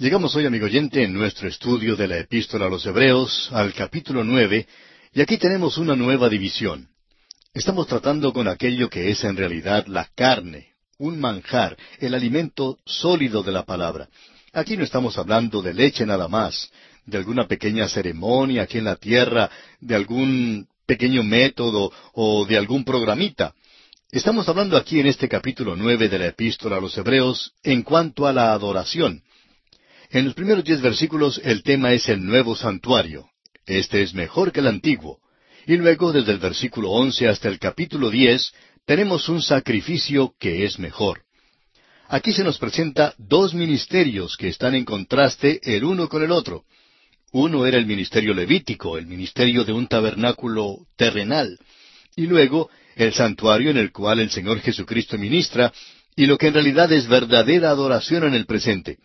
Llegamos hoy, amigo oyente, en nuestro estudio de la epístola a los Hebreos, al capítulo nueve, y aquí tenemos una nueva división. Estamos tratando con aquello que es en realidad la carne, un manjar, el alimento sólido de la palabra. Aquí no estamos hablando de leche nada más, de alguna pequeña ceremonia aquí en la tierra, de algún pequeño método o de algún programita. Estamos hablando aquí en este capítulo nueve de la epístola a los Hebreos en cuanto a la adoración. En los primeros diez versículos el tema es el nuevo santuario. Este es mejor que el antiguo. Y luego, desde el versículo once hasta el capítulo diez, tenemos un sacrificio que es mejor. Aquí se nos presenta dos ministerios que están en contraste el uno con el otro. Uno era el ministerio levítico, el ministerio de un tabernáculo terrenal, y luego el santuario en el cual el Señor Jesucristo ministra, y lo que en realidad es verdadera adoración en el presente.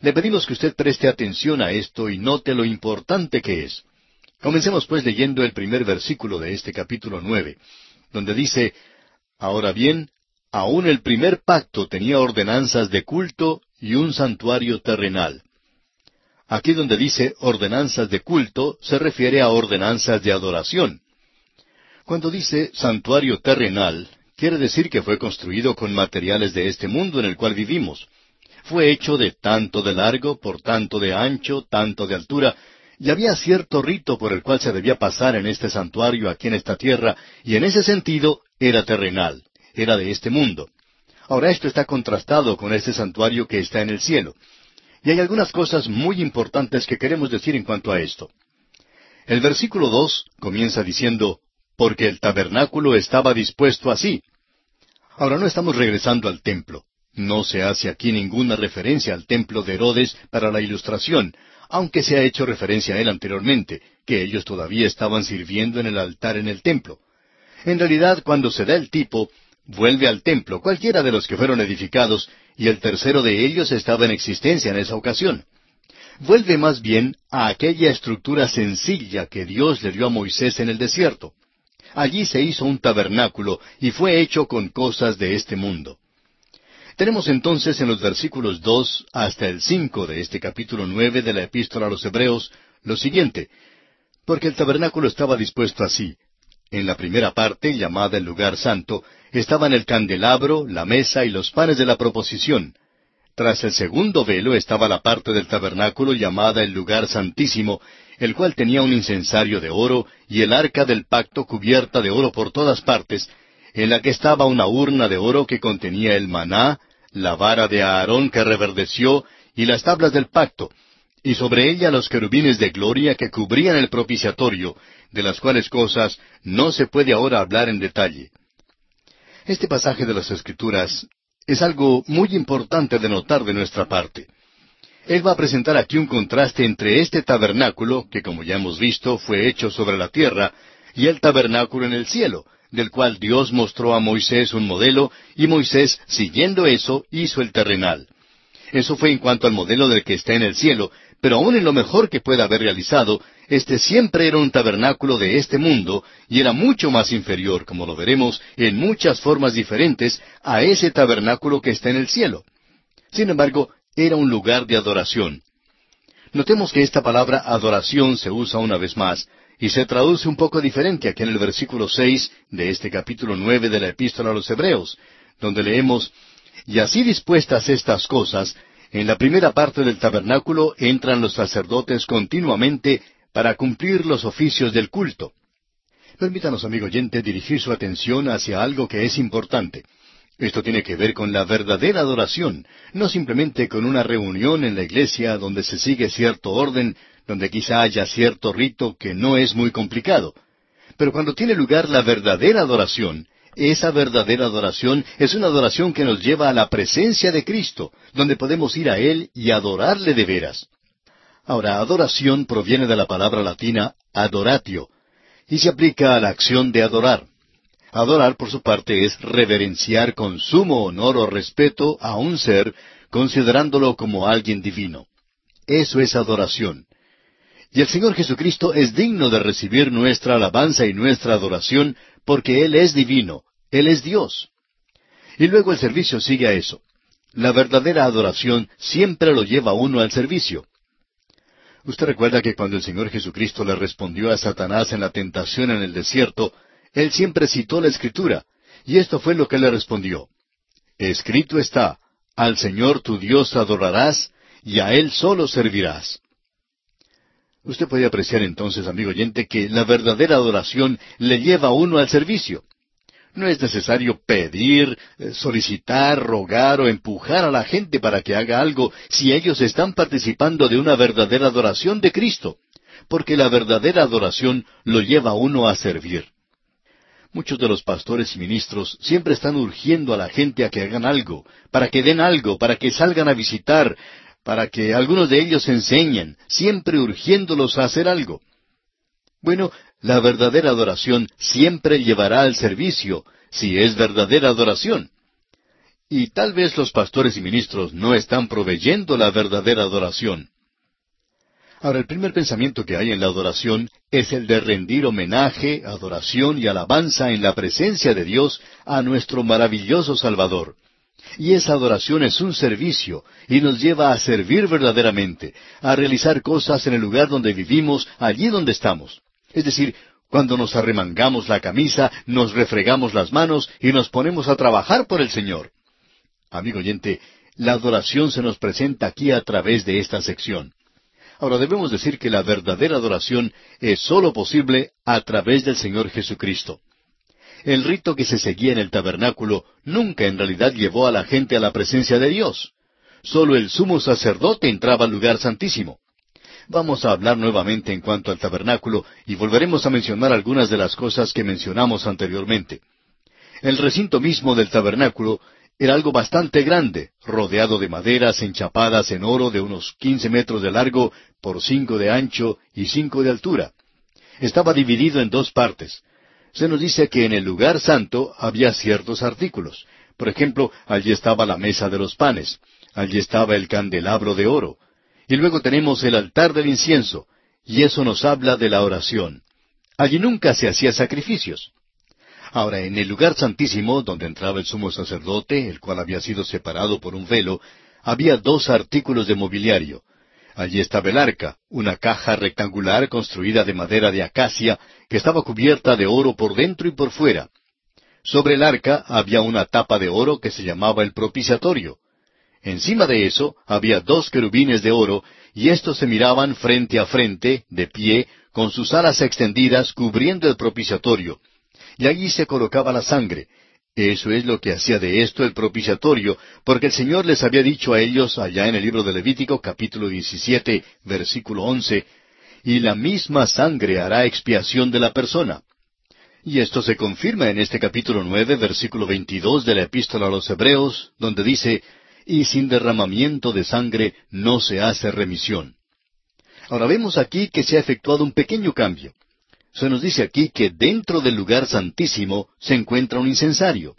Le pedimos que usted preste atención a esto y note lo importante que es. Comencemos pues leyendo el primer versículo de este capítulo nueve, donde dice Ahora bien, aún el primer pacto tenía ordenanzas de culto y un santuario terrenal. Aquí donde dice ordenanzas de culto se refiere a ordenanzas de adoración. Cuando dice santuario terrenal, quiere decir que fue construido con materiales de este mundo en el cual vivimos. Fue hecho de tanto de largo, por tanto de ancho, tanto de altura, y había cierto rito por el cual se debía pasar en este santuario aquí en esta tierra, y en ese sentido era terrenal, era de este mundo. Ahora esto está contrastado con este santuario que está en el cielo. Y hay algunas cosas muy importantes que queremos decir en cuanto a esto. El versículo dos comienza diciendo, porque el tabernáculo estaba dispuesto así. Ahora no estamos regresando al templo. No se hace aquí ninguna referencia al templo de Herodes para la ilustración, aunque se ha hecho referencia a él anteriormente, que ellos todavía estaban sirviendo en el altar en el templo. En realidad, cuando se da el tipo, vuelve al templo, cualquiera de los que fueron edificados, y el tercero de ellos estaba en existencia en esa ocasión. Vuelve más bien a aquella estructura sencilla que Dios le dio a Moisés en el desierto. Allí se hizo un tabernáculo y fue hecho con cosas de este mundo. Tenemos entonces en los versículos dos hasta el cinco de este capítulo nueve de la Epístola a los Hebreos lo siguiente, porque el tabernáculo estaba dispuesto así. En la primera parte, llamada el lugar santo, estaban el candelabro, la mesa y los panes de la proposición. Tras el segundo velo estaba la parte del tabernáculo llamada el lugar santísimo, el cual tenía un incensario de oro y el arca del pacto cubierta de oro por todas partes, en la que estaba una urna de oro que contenía el maná, la vara de Aarón que reverdeció y las tablas del pacto, y sobre ella los querubines de gloria que cubrían el propiciatorio, de las cuales cosas no se puede ahora hablar en detalle. Este pasaje de las Escrituras es algo muy importante de notar de nuestra parte. Él va a presentar aquí un contraste entre este tabernáculo, que como ya hemos visto fue hecho sobre la tierra, y el tabernáculo en el cielo, del cual Dios mostró a Moisés un modelo, y Moisés, siguiendo eso, hizo el terrenal. Eso fue en cuanto al modelo del que está en el cielo, pero aun en lo mejor que pueda haber realizado, este siempre era un tabernáculo de este mundo y era mucho más inferior, como lo veremos, en muchas formas diferentes a ese tabernáculo que está en el cielo. Sin embargo, era un lugar de adoración. Notemos que esta palabra adoración se usa una vez más, y se traduce un poco diferente aquí en el versículo seis de este capítulo nueve de la Epístola a los Hebreos, donde leemos Y así dispuestas estas cosas, en la primera parte del tabernáculo entran los sacerdotes continuamente para cumplir los oficios del culto. Permítanos, amigo oyente, dirigir su atención hacia algo que es importante. Esto tiene que ver con la verdadera adoración, no simplemente con una reunión en la iglesia donde se sigue cierto orden, donde quizá haya cierto rito que no es muy complicado. Pero cuando tiene lugar la verdadera adoración, esa verdadera adoración es una adoración que nos lleva a la presencia de Cristo, donde podemos ir a Él y adorarle de veras. Ahora, adoración proviene de la palabra latina adoratio, y se aplica a la acción de adorar. Adorar, por su parte, es reverenciar con sumo honor o respeto a un ser, considerándolo como alguien divino. Eso es adoración. Y el Señor Jesucristo es digno de recibir nuestra alabanza y nuestra adoración porque Él es divino, Él es Dios. Y luego el servicio sigue a eso. la verdadera adoración siempre lo lleva a uno al servicio. Usted recuerda que cuando el Señor Jesucristo le respondió a Satanás en la tentación en el desierto, Él siempre citó la Escritura, y esto fue lo que le respondió. Escrito está, al Señor tu Dios adorarás, y a Él solo servirás. Usted puede apreciar entonces, amigo oyente, que la verdadera adoración le lleva a uno al servicio. No es necesario pedir, eh, solicitar, rogar o empujar a la gente para que haga algo si ellos están participando de una verdadera adoración de Cristo, porque la verdadera adoración lo lleva a uno a servir. Muchos de los pastores y ministros siempre están urgiendo a la gente a que hagan algo, para que den algo, para que salgan a visitar, para que algunos de ellos enseñen, siempre urgiéndolos a hacer algo. Bueno, la verdadera adoración siempre llevará al servicio, si es verdadera adoración. Y tal vez los pastores y ministros no están proveyendo la verdadera adoración. Ahora, el primer pensamiento que hay en la adoración es el de rendir homenaje, adoración y alabanza en la presencia de Dios a nuestro maravilloso Salvador. Y esa adoración es un servicio y nos lleva a servir verdaderamente, a realizar cosas en el lugar donde vivimos, allí donde estamos. Es decir, cuando nos arremangamos la camisa, nos refregamos las manos y nos ponemos a trabajar por el Señor. Amigo oyente, la adoración se nos presenta aquí a través de esta sección. Ahora debemos decir que la verdadera adoración es sólo posible a través del Señor Jesucristo. El rito que se seguía en el tabernáculo nunca en realidad llevó a la gente a la presencia de Dios. Sólo el sumo sacerdote entraba al lugar santísimo. Vamos a hablar nuevamente en cuanto al tabernáculo y volveremos a mencionar algunas de las cosas que mencionamos anteriormente. El recinto mismo del tabernáculo era algo bastante grande, rodeado de maderas enchapadas en oro de unos quince metros de largo por cinco de ancho y cinco de altura. Estaba dividido en dos partes se nos dice que en el lugar santo había ciertos artículos. Por ejemplo, allí estaba la mesa de los panes, allí estaba el candelabro de oro, y luego tenemos el altar del incienso, y eso nos habla de la oración. Allí nunca se hacía sacrificios. Ahora, en el lugar santísimo, donde entraba el sumo sacerdote, el cual había sido separado por un velo, había dos artículos de mobiliario, Allí estaba el arca, una caja rectangular construida de madera de acacia que estaba cubierta de oro por dentro y por fuera. Sobre el arca había una tapa de oro que se llamaba el propiciatorio. Encima de eso había dos querubines de oro, y éstos se miraban frente a frente, de pie, con sus alas extendidas cubriendo el propiciatorio. Y allí se colocaba la sangre, eso es lo que hacía de esto el propiciatorio, porque el Señor les había dicho a ellos allá en el libro de Levítico capítulo 17 versículo 11, y la misma sangre hará expiación de la persona. Y esto se confirma en este capítulo nueve versículo 22 de la epístola a los Hebreos, donde dice, y sin derramamiento de sangre no se hace remisión. Ahora vemos aquí que se ha efectuado un pequeño cambio se nos dice aquí que dentro del lugar santísimo se encuentra un incensario.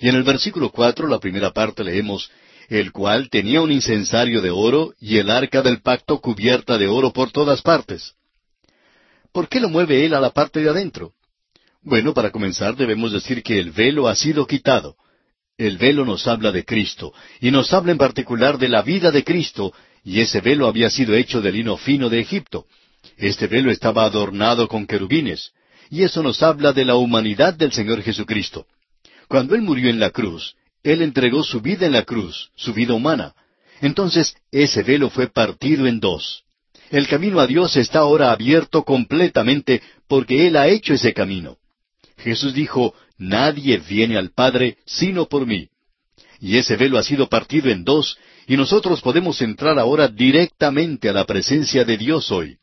Y en el versículo cuatro, la primera parte, leemos, el cual tenía un incensario de oro y el arca del pacto cubierta de oro por todas partes. ¿Por qué lo mueve él a la parte de adentro? Bueno, para comenzar debemos decir que el velo ha sido quitado. El velo nos habla de Cristo, y nos habla en particular de la vida de Cristo, y ese velo había sido hecho de lino fino de Egipto. Este velo estaba adornado con querubines, y eso nos habla de la humanidad del Señor Jesucristo. Cuando Él murió en la cruz, Él entregó su vida en la cruz, su vida humana. Entonces ese velo fue partido en dos. El camino a Dios está ahora abierto completamente porque Él ha hecho ese camino. Jesús dijo, Nadie viene al Padre sino por mí. Y ese velo ha sido partido en dos, y nosotros podemos entrar ahora directamente a la presencia de Dios hoy.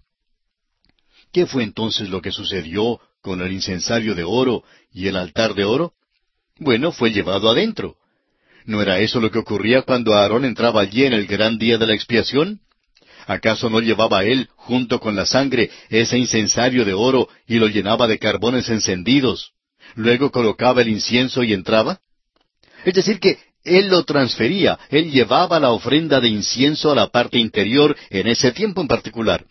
¿Qué fue entonces lo que sucedió con el incensario de oro y el altar de oro? Bueno, fue llevado adentro. ¿No era eso lo que ocurría cuando Aarón entraba allí en el gran día de la expiación? ¿Acaso no llevaba él, junto con la sangre, ese incensario de oro y lo llenaba de carbones encendidos? Luego colocaba el incienso y entraba. Es decir, que él lo transfería, él llevaba la ofrenda de incienso a la parte interior en ese tiempo en particular.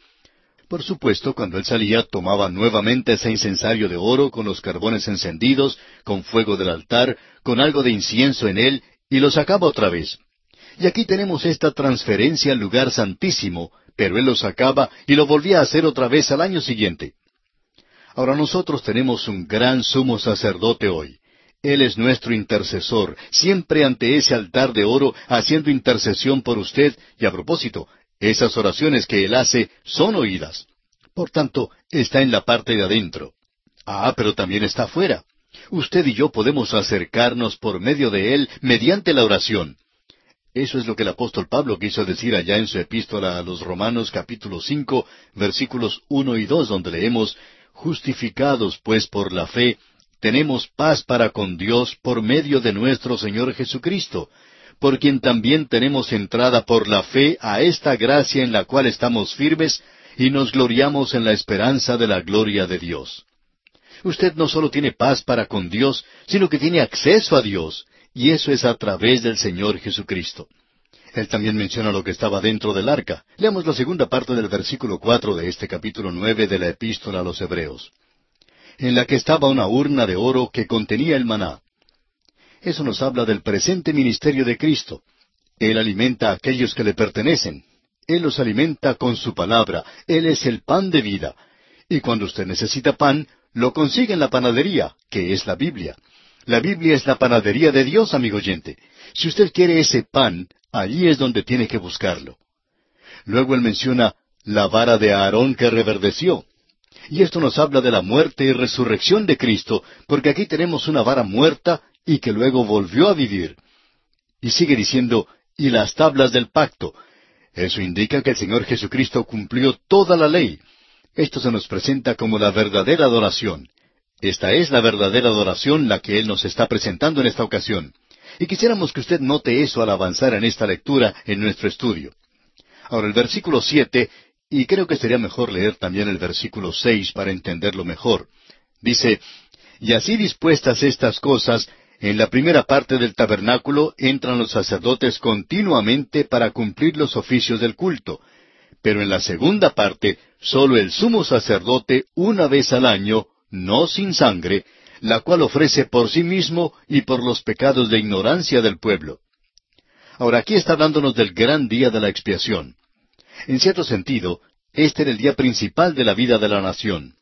Por supuesto, cuando él salía, tomaba nuevamente ese incensario de oro con los carbones encendidos, con fuego del altar, con algo de incienso en él, y lo sacaba otra vez. Y aquí tenemos esta transferencia al lugar santísimo, pero él lo sacaba y lo volvía a hacer otra vez al año siguiente. Ahora nosotros tenemos un gran sumo sacerdote hoy. Él es nuestro intercesor, siempre ante ese altar de oro, haciendo intercesión por usted, y a propósito, esas oraciones que Él hace son oídas. Por tanto, está en la parte de adentro. Ah, pero también está afuera. Usted y yo podemos acercarnos por medio de Él mediante la oración. Eso es lo que el apóstol Pablo quiso decir allá en su epístola a los Romanos capítulo cinco, versículos uno y dos, donde leemos Justificados pues por la fe, tenemos paz para con Dios por medio de nuestro Señor Jesucristo, por quien también tenemos entrada por la fe a esta gracia en la cual estamos firmes y nos gloriamos en la esperanza de la gloria de Dios. Usted no solo tiene paz para con Dios, sino que tiene acceso a Dios, y eso es a través del Señor Jesucristo. Él también menciona lo que estaba dentro del arca. Leamos la segunda parte del versículo cuatro de este capítulo nueve de la Epístola a los Hebreos. En la que estaba una urna de oro que contenía el maná. Eso nos habla del presente ministerio de Cristo. Él alimenta a aquellos que le pertenecen. Él los alimenta con su palabra. Él es el pan de vida. Y cuando usted necesita pan, lo consigue en la panadería, que es la Biblia. La Biblia es la panadería de Dios, amigo oyente. Si usted quiere ese pan, allí es donde tiene que buscarlo. Luego él menciona la vara de Aarón que reverdeció. Y esto nos habla de la muerte y resurrección de Cristo, porque aquí tenemos una vara muerta y que luego volvió a vivir. Y sigue diciendo, y las tablas del pacto. Eso indica que el Señor Jesucristo cumplió toda la ley. Esto se nos presenta como la verdadera adoración. Esta es la verdadera adoración la que Él nos está presentando en esta ocasión. Y quisiéramos que usted note eso al avanzar en esta lectura en nuestro estudio. Ahora el versículo siete, y creo que sería mejor leer también el versículo seis para entenderlo mejor. Dice, Y así dispuestas estas cosas, en la primera parte del tabernáculo entran los sacerdotes continuamente para cumplir los oficios del culto, pero en la segunda parte sólo el sumo sacerdote una vez al año, no sin sangre, la cual ofrece por sí mismo y por los pecados de ignorancia del pueblo. Ahora aquí está hablándonos del gran día de la expiación. En cierto sentido, este era el día principal de la vida de la nación.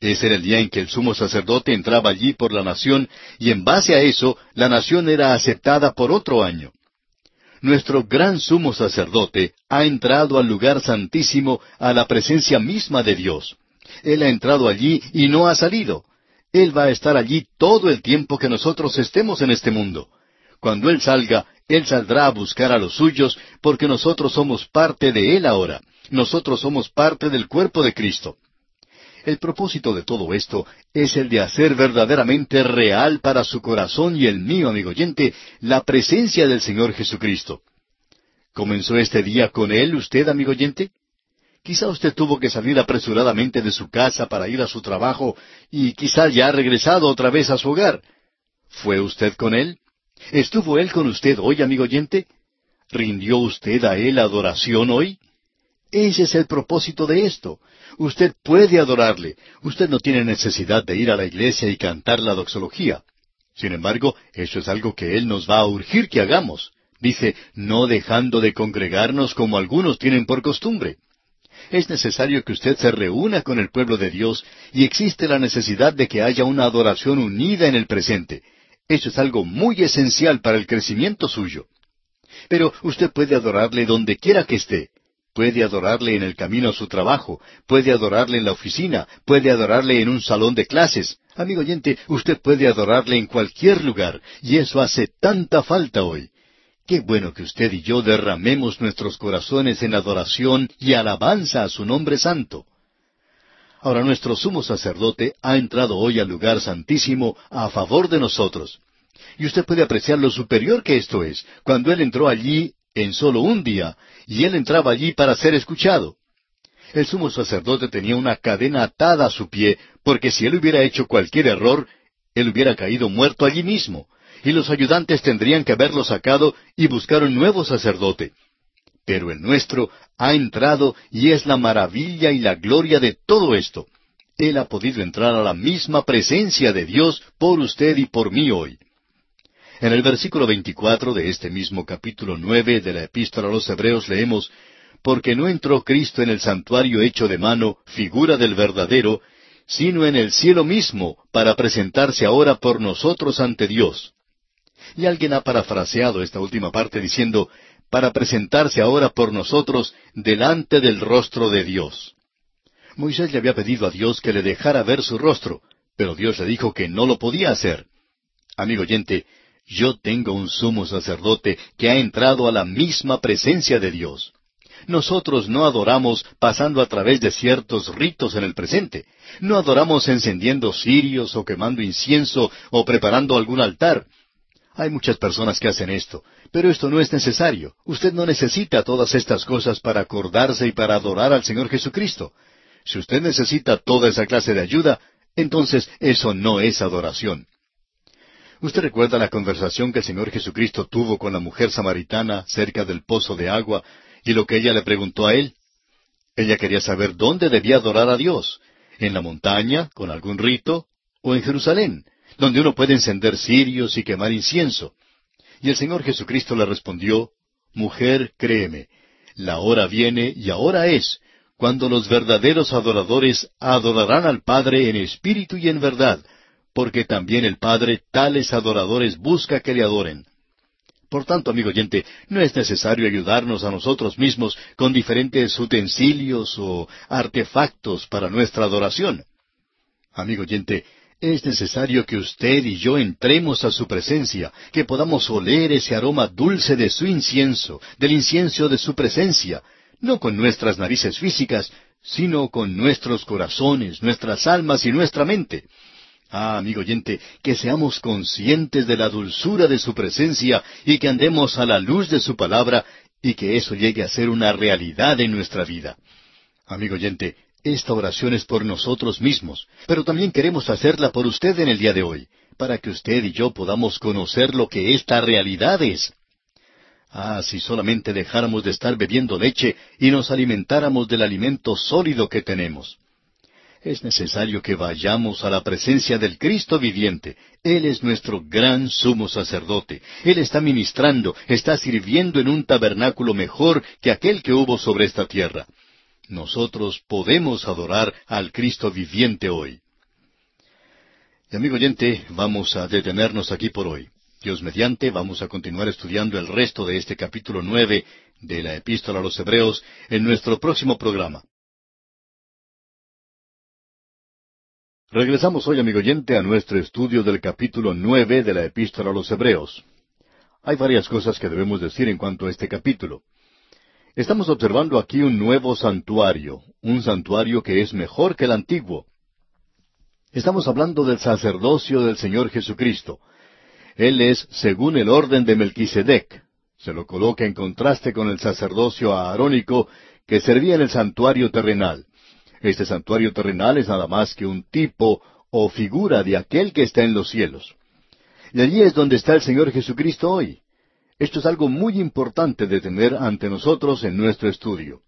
Ese era el día en que el sumo sacerdote entraba allí por la nación y en base a eso la nación era aceptada por otro año. Nuestro gran sumo sacerdote ha entrado al lugar santísimo, a la presencia misma de Dios. Él ha entrado allí y no ha salido. Él va a estar allí todo el tiempo que nosotros estemos en este mundo. Cuando Él salga, Él saldrá a buscar a los suyos, porque nosotros somos parte de Él ahora. Nosotros somos parte del cuerpo de Cristo. El propósito de todo esto es el de hacer verdaderamente real para su corazón y el mío, amigo oyente, la presencia del Señor Jesucristo. ¿Comenzó este día con Él usted, amigo oyente? Quizá usted tuvo que salir apresuradamente de su casa para ir a su trabajo y quizá ya ha regresado otra vez a su hogar. ¿Fue usted con Él? ¿Estuvo Él con usted hoy, amigo oyente? ¿Rindió usted a Él adoración hoy? Ese es el propósito de esto. Usted puede adorarle. Usted no tiene necesidad de ir a la iglesia y cantar la doxología. Sin embargo, eso es algo que Él nos va a urgir que hagamos. Dice, no dejando de congregarnos como algunos tienen por costumbre. Es necesario que usted se reúna con el pueblo de Dios y existe la necesidad de que haya una adoración unida en el presente. Eso es algo muy esencial para el crecimiento suyo. Pero usted puede adorarle donde quiera que esté. Puede adorarle en el camino a su trabajo, puede adorarle en la oficina, puede adorarle en un salón de clases. Amigo oyente, usted puede adorarle en cualquier lugar, y eso hace tanta falta hoy. Qué bueno que usted y yo derramemos nuestros corazones en adoración y alabanza a su nombre santo. Ahora nuestro sumo sacerdote ha entrado hoy al lugar santísimo a favor de nosotros. Y usted puede apreciar lo superior que esto es. Cuando Él entró allí, en solo un día, y él entraba allí para ser escuchado. El sumo sacerdote tenía una cadena atada a su pie, porque si él hubiera hecho cualquier error, él hubiera caído muerto allí mismo, y los ayudantes tendrían que haberlo sacado y buscar un nuevo sacerdote. Pero el nuestro ha entrado y es la maravilla y la gloria de todo esto. Él ha podido entrar a la misma presencia de Dios por usted y por mí hoy. En el versículo 24 de este mismo capítulo nueve de la Epístola a los Hebreos leemos, Porque no entró Cristo en el santuario hecho de mano, figura del verdadero, sino en el cielo mismo, para presentarse ahora por nosotros ante Dios. Y alguien ha parafraseado esta última parte diciendo, para presentarse ahora por nosotros delante del rostro de Dios. Moisés le había pedido a Dios que le dejara ver su rostro, pero Dios le dijo que no lo podía hacer. Amigo oyente, yo tengo un sumo sacerdote que ha entrado a la misma presencia de Dios. Nosotros no adoramos pasando a través de ciertos ritos en el presente. No adoramos encendiendo cirios o quemando incienso o preparando algún altar. Hay muchas personas que hacen esto, pero esto no es necesario. Usted no necesita todas estas cosas para acordarse y para adorar al Señor Jesucristo. Si usted necesita toda esa clase de ayuda, entonces eso no es adoración. ¿Usted recuerda la conversación que el Señor Jesucristo tuvo con la mujer samaritana cerca del pozo de agua y lo que ella le preguntó a él? Ella quería saber dónde debía adorar a Dios, en la montaña, con algún rito, o en Jerusalén, donde uno puede encender cirios y quemar incienso. Y el Señor Jesucristo le respondió, Mujer, créeme, la hora viene y ahora es, cuando los verdaderos adoradores adorarán al Padre en espíritu y en verdad, porque también el Padre tales adoradores busca que le adoren. Por tanto, amigo oyente, no es necesario ayudarnos a nosotros mismos con diferentes utensilios o artefactos para nuestra adoración. Amigo oyente, es necesario que usted y yo entremos a su presencia, que podamos oler ese aroma dulce de su incienso, del incienso de su presencia, no con nuestras narices físicas, sino con nuestros corazones, nuestras almas y nuestra mente. Ah, amigo oyente, que seamos conscientes de la dulzura de su presencia y que andemos a la luz de su palabra y que eso llegue a ser una realidad en nuestra vida. Amigo oyente, esta oración es por nosotros mismos, pero también queremos hacerla por usted en el día de hoy, para que usted y yo podamos conocer lo que esta realidad es. Ah, si solamente dejáramos de estar bebiendo leche y nos alimentáramos del alimento sólido que tenemos es necesario que vayamos a la presencia del Cristo viviente. Él es nuestro gran sumo sacerdote. Él está ministrando, está sirviendo en un tabernáculo mejor que aquel que hubo sobre esta tierra. Nosotros podemos adorar al Cristo viviente hoy. Y amigo oyente, vamos a detenernos aquí por hoy. Dios mediante, vamos a continuar estudiando el resto de este capítulo nueve de la Epístola a los Hebreos en nuestro próximo programa. Regresamos hoy, amigo oyente, a nuestro estudio del capítulo nueve de la Epístola a los Hebreos. Hay varias cosas que debemos decir en cuanto a este capítulo. Estamos observando aquí un nuevo santuario, un santuario que es mejor que el antiguo. Estamos hablando del sacerdocio del Señor Jesucristo. Él es según el orden de Melquisedec. Se lo coloca en contraste con el sacerdocio aarónico que servía en el santuario terrenal. Este santuario terrenal es nada más que un tipo o figura de aquel que está en los cielos. Y allí es donde está el Señor Jesucristo hoy. Esto es algo muy importante de tener ante nosotros en nuestro estudio.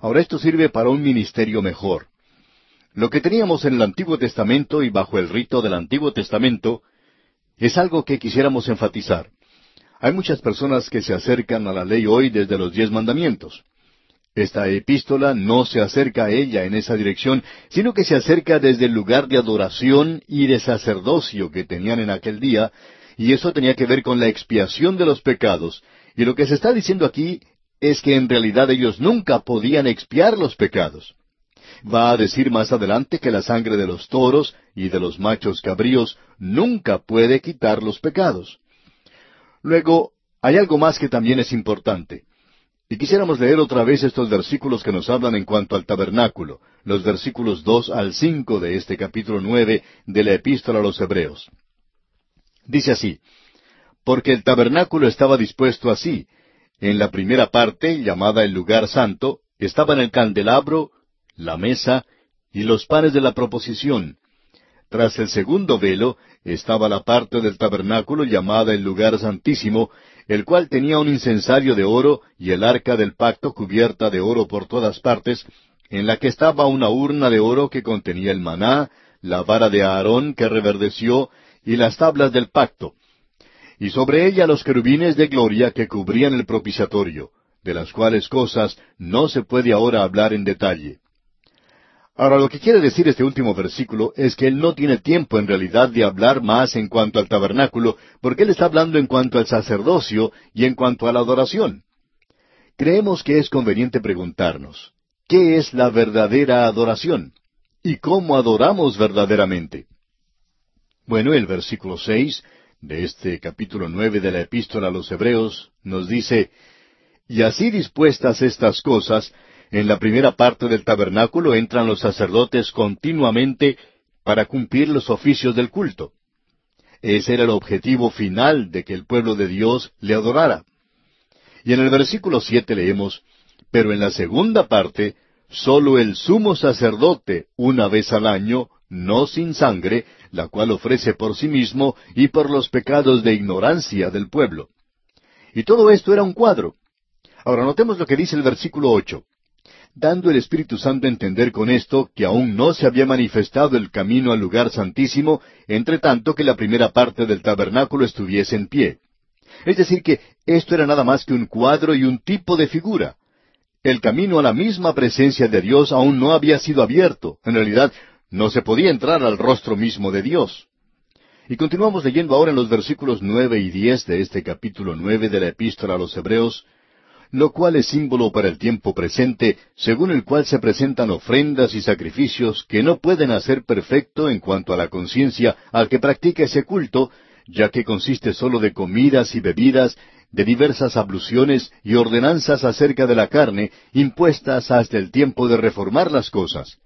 Ahora esto sirve para un ministerio mejor. Lo que teníamos en el Antiguo Testamento y bajo el rito del Antiguo Testamento es algo que quisiéramos enfatizar. Hay muchas personas que se acercan a la ley hoy desde los diez mandamientos. Esta epístola no se acerca a ella en esa dirección, sino que se acerca desde el lugar de adoración y de sacerdocio que tenían en aquel día, y eso tenía que ver con la expiación de los pecados. Y lo que se está diciendo aquí es que en realidad ellos nunca podían expiar los pecados. Va a decir más adelante que la sangre de los toros y de los machos cabríos nunca puede quitar los pecados. Luego, hay algo más que también es importante. Y quisiéramos leer otra vez estos versículos que nos hablan en cuanto al tabernáculo, los versículos dos al cinco de este capítulo nueve de la Epístola a los Hebreos. Dice así, porque el tabernáculo estaba dispuesto así. En la primera parte, llamada el lugar santo, estaban el candelabro, la mesa y los panes de la proposición. Tras el segundo velo estaba la parte del tabernáculo llamada el lugar santísimo, el cual tenía un incensario de oro y el arca del pacto cubierta de oro por todas partes, en la que estaba una urna de oro que contenía el maná, la vara de Aarón que reverdeció y las tablas del pacto. y sobre ella los querubines de gloria que cubrían el propiciatorio, de las cuales cosas no se puede ahora hablar en detalle. Ahora, lo que quiere decir este último versículo es que él no tiene tiempo en realidad de hablar más en cuanto al tabernáculo, porque él está hablando en cuanto al sacerdocio y en cuanto a la adoración. Creemos que es conveniente preguntarnos, ¿qué es la verdadera adoración? ¿Y cómo adoramos verdaderamente? Bueno, el versículo seis de este capítulo nueve de la Epístola a los Hebreos nos dice, Y así dispuestas estas cosas, en la primera parte del tabernáculo entran los sacerdotes continuamente para cumplir los oficios del culto. Ese era el objetivo final de que el pueblo de Dios le adorara. Y en el versículo siete leemos, Pero en la segunda parte, sólo el sumo sacerdote, una vez al año, no sin sangre, la cual ofrece por sí mismo y por los pecados de ignorancia del pueblo. Y todo esto era un cuadro. Ahora notemos lo que dice el versículo ocho dando el Espíritu Santo a entender con esto que aún no se había manifestado el camino al lugar santísimo, entre tanto que la primera parte del tabernáculo estuviese en pie. Es decir, que esto era nada más que un cuadro y un tipo de figura. El camino a la misma presencia de Dios aún no había sido abierto. En realidad, no se podía entrar al rostro mismo de Dios. Y continuamos leyendo ahora en los versículos nueve y diez de este capítulo nueve de la Epístola a los Hebreos, lo cual es símbolo para el tiempo presente, según el cual se presentan ofrendas y sacrificios que no pueden hacer perfecto en cuanto a la conciencia al que practica ese culto, ya que consiste sólo de comidas y bebidas, de diversas abluciones y ordenanzas acerca de la carne, impuestas hasta el tiempo de reformar las cosas.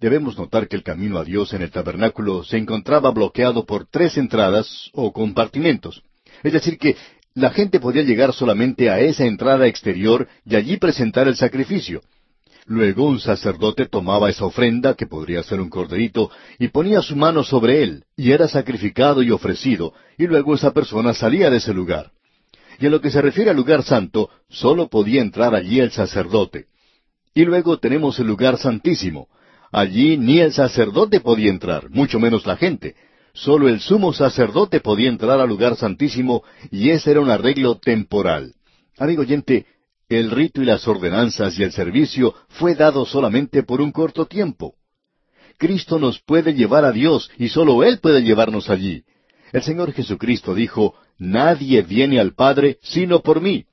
Debemos notar que el camino a Dios en el tabernáculo se encontraba bloqueado por tres entradas o compartimentos. Es decir, que la gente podía llegar solamente a esa entrada exterior y allí presentar el sacrificio. Luego un sacerdote tomaba esa ofrenda, que podría ser un corderito, y ponía su mano sobre él, y era sacrificado y ofrecido, y luego esa persona salía de ese lugar. Y en lo que se refiere al lugar santo, sólo podía entrar allí el sacerdote. Y luego tenemos el lugar santísimo. Allí ni el sacerdote podía entrar, mucho menos la gente. Solo el sumo sacerdote podía entrar al lugar santísimo y ese era un arreglo temporal. Amigo oyente, el rito y las ordenanzas y el servicio fue dado solamente por un corto tiempo. Cristo nos puede llevar a Dios y solo Él puede llevarnos allí. El Señor Jesucristo dijo, Nadie viene al Padre sino por mí.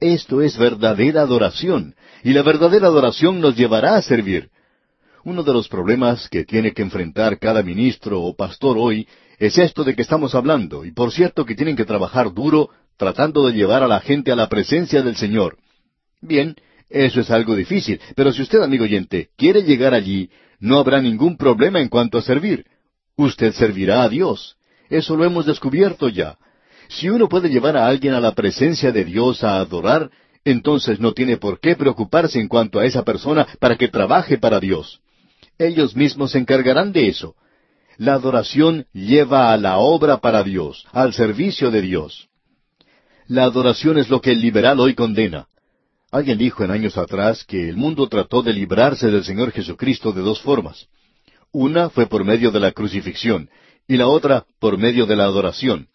Esto es verdadera adoración, y la verdadera adoración nos llevará a servir. Uno de los problemas que tiene que enfrentar cada ministro o pastor hoy es esto de que estamos hablando, y por cierto que tienen que trabajar duro tratando de llevar a la gente a la presencia del Señor. Bien, eso es algo difícil, pero si usted, amigo oyente, quiere llegar allí, no habrá ningún problema en cuanto a servir. Usted servirá a Dios. Eso lo hemos descubierto ya. Si uno puede llevar a alguien a la presencia de Dios a adorar, entonces no tiene por qué preocuparse en cuanto a esa persona para que trabaje para Dios. Ellos mismos se encargarán de eso. La adoración lleva a la obra para Dios, al servicio de Dios. La adoración es lo que el liberal hoy condena. Alguien dijo en años atrás que el mundo trató de librarse del Señor Jesucristo de dos formas. Una fue por medio de la crucifixión y la otra por medio de la adoración.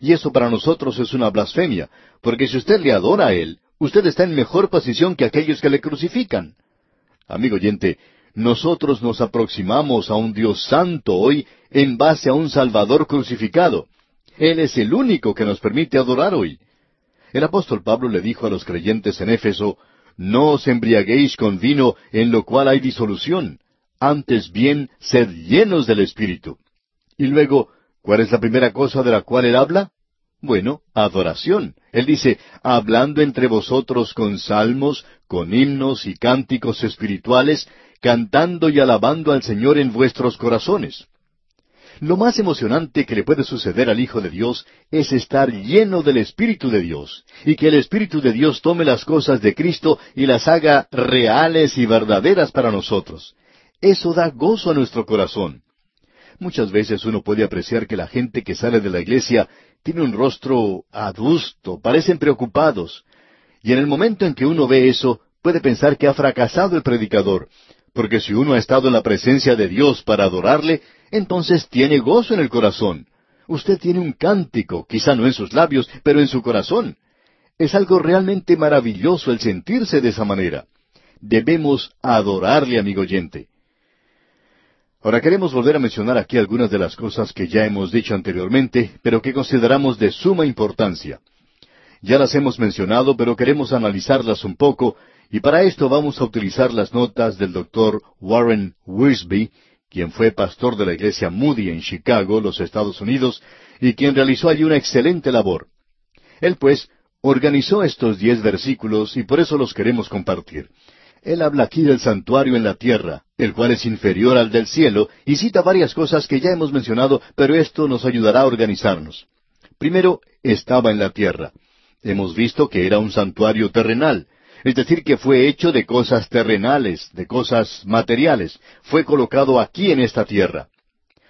Y eso para nosotros es una blasfemia, porque si usted le adora a Él, usted está en mejor posición que aquellos que le crucifican. Amigo oyente, nosotros nos aproximamos a un Dios santo hoy en base a un Salvador crucificado. Él es el único que nos permite adorar hoy. El apóstol Pablo le dijo a los creyentes en Éfeso, No os embriaguéis con vino en lo cual hay disolución, antes bien sed llenos del Espíritu. Y luego, ¿cuál es la primera cosa de la cual él habla? Bueno, adoración. Él dice, hablando entre vosotros con salmos, con himnos y cánticos espirituales, cantando y alabando al Señor en vuestros corazones. Lo más emocionante que le puede suceder al Hijo de Dios es estar lleno del Espíritu de Dios, y que el Espíritu de Dios tome las cosas de Cristo y las haga reales y verdaderas para nosotros. Eso da gozo a nuestro corazón. Muchas veces uno puede apreciar que la gente que sale de la iglesia tiene un rostro adusto, parecen preocupados. Y en el momento en que uno ve eso, puede pensar que ha fracasado el predicador, porque si uno ha estado en la presencia de Dios para adorarle, entonces tiene gozo en el corazón. Usted tiene un cántico, quizá no en sus labios, pero en su corazón. Es algo realmente maravilloso el sentirse de esa manera. Debemos adorarle, amigo oyente. Ahora queremos volver a mencionar aquí algunas de las cosas que ya hemos dicho anteriormente, pero que consideramos de suma importancia. Ya las hemos mencionado, pero queremos analizarlas un poco, y para esto vamos a utilizar las notas del doctor Warren Wiersbe, quien fue pastor de la iglesia Moody en Chicago, los Estados Unidos, y quien realizó allí una excelente labor. Él, pues, organizó estos diez versículos y por eso los queremos compartir. Él habla aquí del santuario en la tierra, el cual es inferior al del cielo, y cita varias cosas que ya hemos mencionado, pero esto nos ayudará a organizarnos. Primero, estaba en la tierra. Hemos visto que era un santuario terrenal, es decir, que fue hecho de cosas terrenales, de cosas materiales, fue colocado aquí en esta tierra.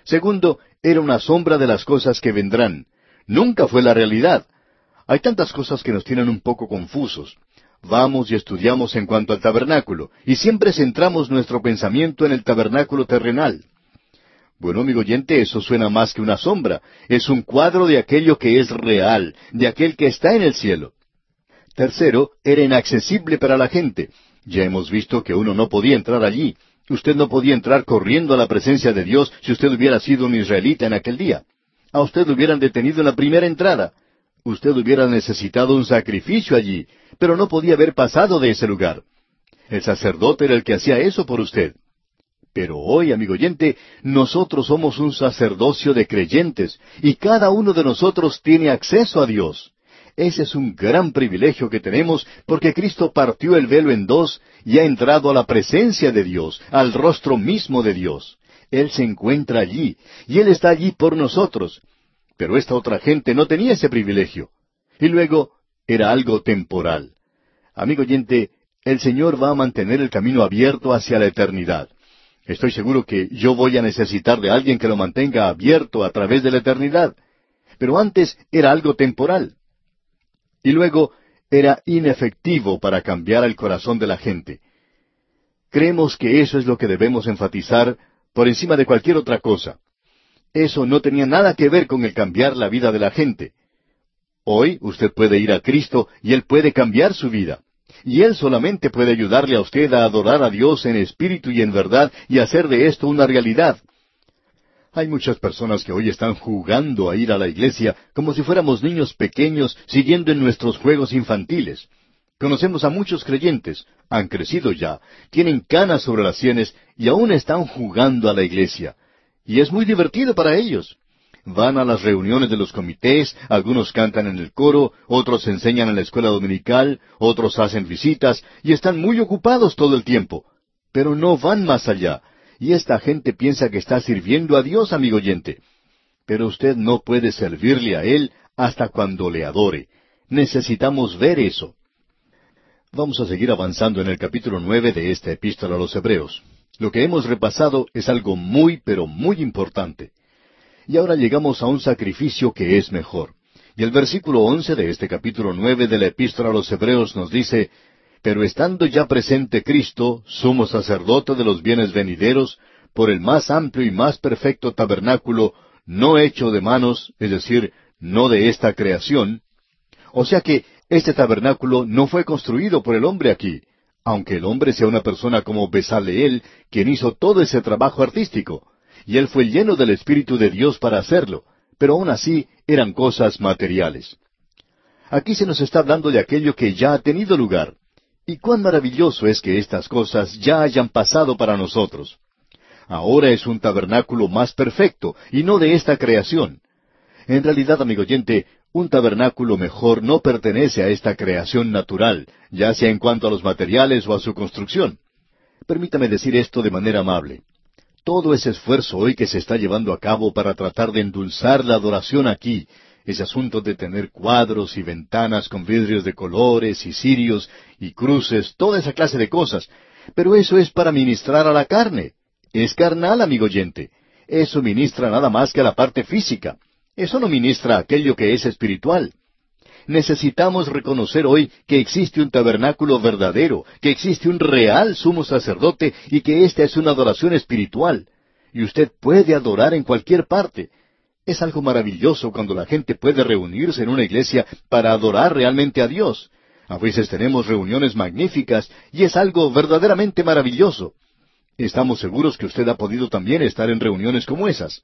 Segundo, era una sombra de las cosas que vendrán. Nunca fue la realidad. Hay tantas cosas que nos tienen un poco confusos. Vamos y estudiamos en cuanto al tabernáculo, y siempre centramos nuestro pensamiento en el tabernáculo terrenal. Bueno, amigo oyente, eso suena más que una sombra. Es un cuadro de aquello que es real, de aquel que está en el cielo. Tercero, era inaccesible para la gente. Ya hemos visto que uno no podía entrar allí. Usted no podía entrar corriendo a la presencia de Dios si usted hubiera sido un israelita en aquel día. A usted lo hubieran detenido en la primera entrada. Usted hubiera necesitado un sacrificio allí, pero no podía haber pasado de ese lugar. El sacerdote era el que hacía eso por usted. Pero hoy, amigo oyente, nosotros somos un sacerdocio de creyentes y cada uno de nosotros tiene acceso a Dios. Ese es un gran privilegio que tenemos porque Cristo partió el velo en dos y ha entrado a la presencia de Dios, al rostro mismo de Dios. Él se encuentra allí y Él está allí por nosotros. Pero esta otra gente no tenía ese privilegio. Y luego era algo temporal. Amigo oyente, el Señor va a mantener el camino abierto hacia la eternidad. Estoy seguro que yo voy a necesitar de alguien que lo mantenga abierto a través de la eternidad. Pero antes era algo temporal. Y luego era inefectivo para cambiar el corazón de la gente. Creemos que eso es lo que debemos enfatizar por encima de cualquier otra cosa. Eso no tenía nada que ver con el cambiar la vida de la gente. Hoy usted puede ir a Cristo y Él puede cambiar su vida. Y Él solamente puede ayudarle a usted a adorar a Dios en espíritu y en verdad y hacer de esto una realidad. Hay muchas personas que hoy están jugando a ir a la iglesia como si fuéramos niños pequeños siguiendo en nuestros juegos infantiles. Conocemos a muchos creyentes, han crecido ya, tienen canas sobre las sienes y aún están jugando a la iglesia. Y es muy divertido para ellos. Van a las reuniones de los comités, algunos cantan en el coro, otros enseñan en la escuela dominical, otros hacen visitas, y están muy ocupados todo el tiempo. Pero no van más allá. Y esta gente piensa que está sirviendo a Dios, amigo oyente. Pero usted no puede servirle a Él hasta cuando le adore. Necesitamos ver eso. Vamos a seguir avanzando en el capítulo nueve de esta epístola a los Hebreos. Lo que hemos repasado es algo muy, pero muy importante. Y ahora llegamos a un sacrificio que es mejor. Y el versículo once de este capítulo nueve de la Epístola a los Hebreos nos dice, Pero estando ya presente Cristo, sumo sacerdote de los bienes venideros, por el más amplio y más perfecto tabernáculo, no hecho de manos, es decir, no de esta creación. O sea que este tabernáculo no fue construido por el hombre aquí, aunque el hombre sea una persona como Besaleel, quien hizo todo ese trabajo artístico y él fue lleno del Espíritu de Dios para hacerlo, pero aún así eran cosas materiales. Aquí se nos está hablando de aquello que ya ha tenido lugar. Y cuán maravilloso es que estas cosas ya hayan pasado para nosotros. Ahora es un tabernáculo más perfecto y no de esta creación. En realidad, amigo oyente, un tabernáculo mejor no pertenece a esta creación natural, ya sea en cuanto a los materiales o a su construcción. Permítame decir esto de manera amable todo ese esfuerzo hoy que se está llevando a cabo para tratar de endulzar la adoración aquí, ese asunto de tener cuadros y ventanas con vidrios de colores y cirios y cruces, toda esa clase de cosas, pero eso es para ministrar a la carne. Es carnal, amigo oyente. Eso ministra nada más que a la parte física. Eso no ministra aquello que es espiritual. Necesitamos reconocer hoy que existe un tabernáculo verdadero, que existe un real sumo sacerdote y que esta es una adoración espiritual. Y usted puede adorar en cualquier parte. Es algo maravilloso cuando la gente puede reunirse en una iglesia para adorar realmente a Dios. A veces tenemos reuniones magníficas y es algo verdaderamente maravilloso. Estamos seguros que usted ha podido también estar en reuniones como esas.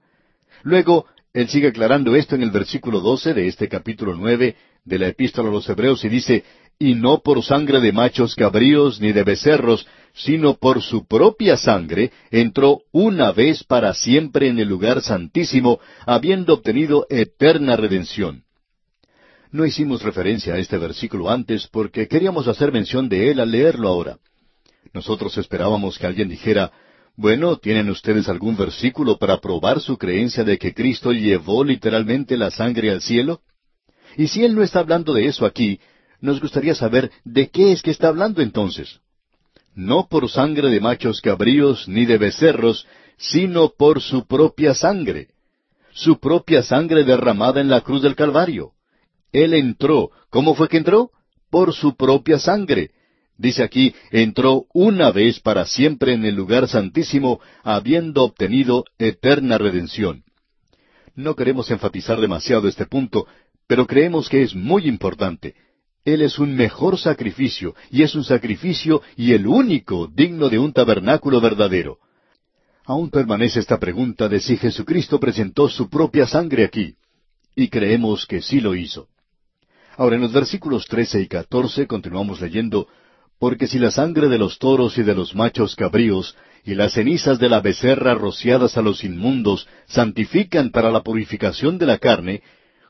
Luego, él sigue aclarando esto en el versículo doce de este capítulo nueve de la Epístola a los Hebreos y dice, y no por sangre de machos cabríos ni de becerros, sino por su propia sangre, entró una vez para siempre en el lugar santísimo, habiendo obtenido eterna redención. No hicimos referencia a este versículo antes porque queríamos hacer mención de él al leerlo ahora. Nosotros esperábamos que alguien dijera, bueno, ¿tienen ustedes algún versículo para probar su creencia de que Cristo llevó literalmente la sangre al cielo? Y si Él no está hablando de eso aquí, nos gustaría saber de qué es que está hablando entonces. No por sangre de machos cabríos ni de becerros, sino por su propia sangre. Su propia sangre derramada en la cruz del Calvario. Él entró. ¿Cómo fue que entró? Por su propia sangre. Dice aquí, entró una vez para siempre en el lugar santísimo, habiendo obtenido eterna redención. No queremos enfatizar demasiado este punto, pero creemos que es muy importante. Él es un mejor sacrificio, y es un sacrificio y el único digno de un tabernáculo verdadero. Aún permanece esta pregunta de si Jesucristo presentó su propia sangre aquí, y creemos que sí lo hizo. Ahora en los versículos trece y catorce continuamos leyendo porque si la sangre de los toros y de los machos cabríos y las cenizas de la becerra rociadas a los inmundos santifican para la purificación de la carne,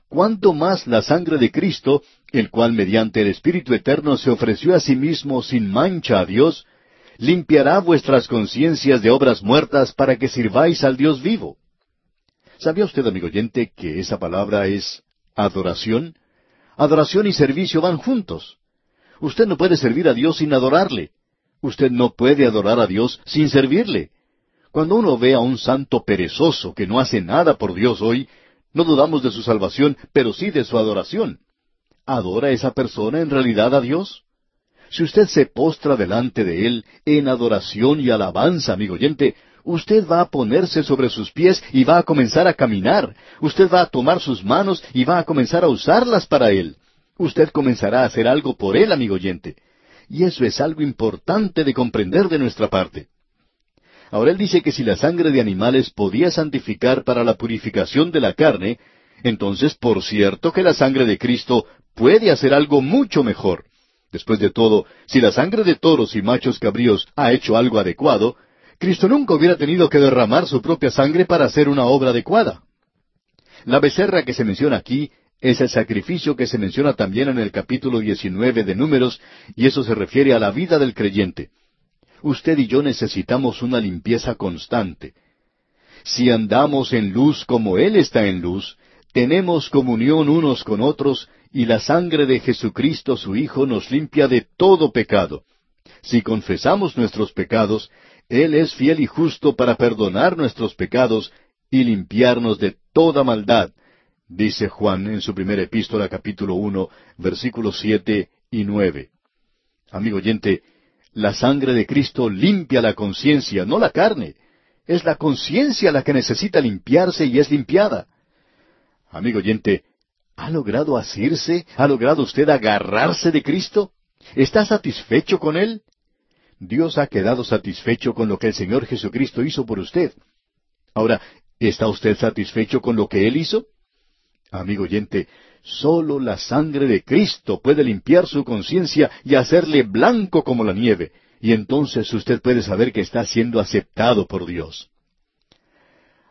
cuánto más la sangre de Cristo, el cual mediante el Espíritu Eterno se ofreció a sí mismo sin mancha a Dios, limpiará vuestras conciencias de obras muertas para que sirváis al Dios vivo. ¿Sabía usted, amigo oyente, que esa palabra es adoración? Adoración y servicio van juntos. Usted no puede servir a Dios sin adorarle. Usted no puede adorar a Dios sin servirle. Cuando uno ve a un santo perezoso que no hace nada por Dios hoy, no dudamos de su salvación, pero sí de su adoración. ¿Adora esa persona en realidad a Dios? Si usted se postra delante de Él en adoración y alabanza, amigo oyente, usted va a ponerse sobre sus pies y va a comenzar a caminar. Usted va a tomar sus manos y va a comenzar a usarlas para Él usted comenzará a hacer algo por él, amigo oyente. Y eso es algo importante de comprender de nuestra parte. Ahora él dice que si la sangre de animales podía santificar para la purificación de la carne, entonces por cierto que la sangre de Cristo puede hacer algo mucho mejor. Después de todo, si la sangre de toros y machos cabríos ha hecho algo adecuado, Cristo nunca hubiera tenido que derramar su propia sangre para hacer una obra adecuada. La becerra que se menciona aquí es el sacrificio que se menciona también en el capítulo 19 de Números, y eso se refiere a la vida del creyente. Usted y yo necesitamos una limpieza constante. Si andamos en luz como Él está en luz, tenemos comunión unos con otros, y la sangre de Jesucristo su Hijo nos limpia de todo pecado. Si confesamos nuestros pecados, Él es fiel y justo para perdonar nuestros pecados y limpiarnos de toda maldad dice Juan en su primera epístola capítulo uno, versículos siete y nueve. Amigo oyente, la sangre de Cristo limpia la conciencia, no la carne. Es la conciencia la que necesita limpiarse y es limpiada. Amigo oyente, ¿ha logrado asirse? ¿Ha logrado usted agarrarse de Cristo? ¿Está satisfecho con Él? Dios ha quedado satisfecho con lo que el Señor Jesucristo hizo por usted. Ahora, ¿está usted satisfecho con lo que Él hizo? Amigo oyente, solo la sangre de Cristo puede limpiar su conciencia y hacerle blanco como la nieve, y entonces usted puede saber que está siendo aceptado por Dios.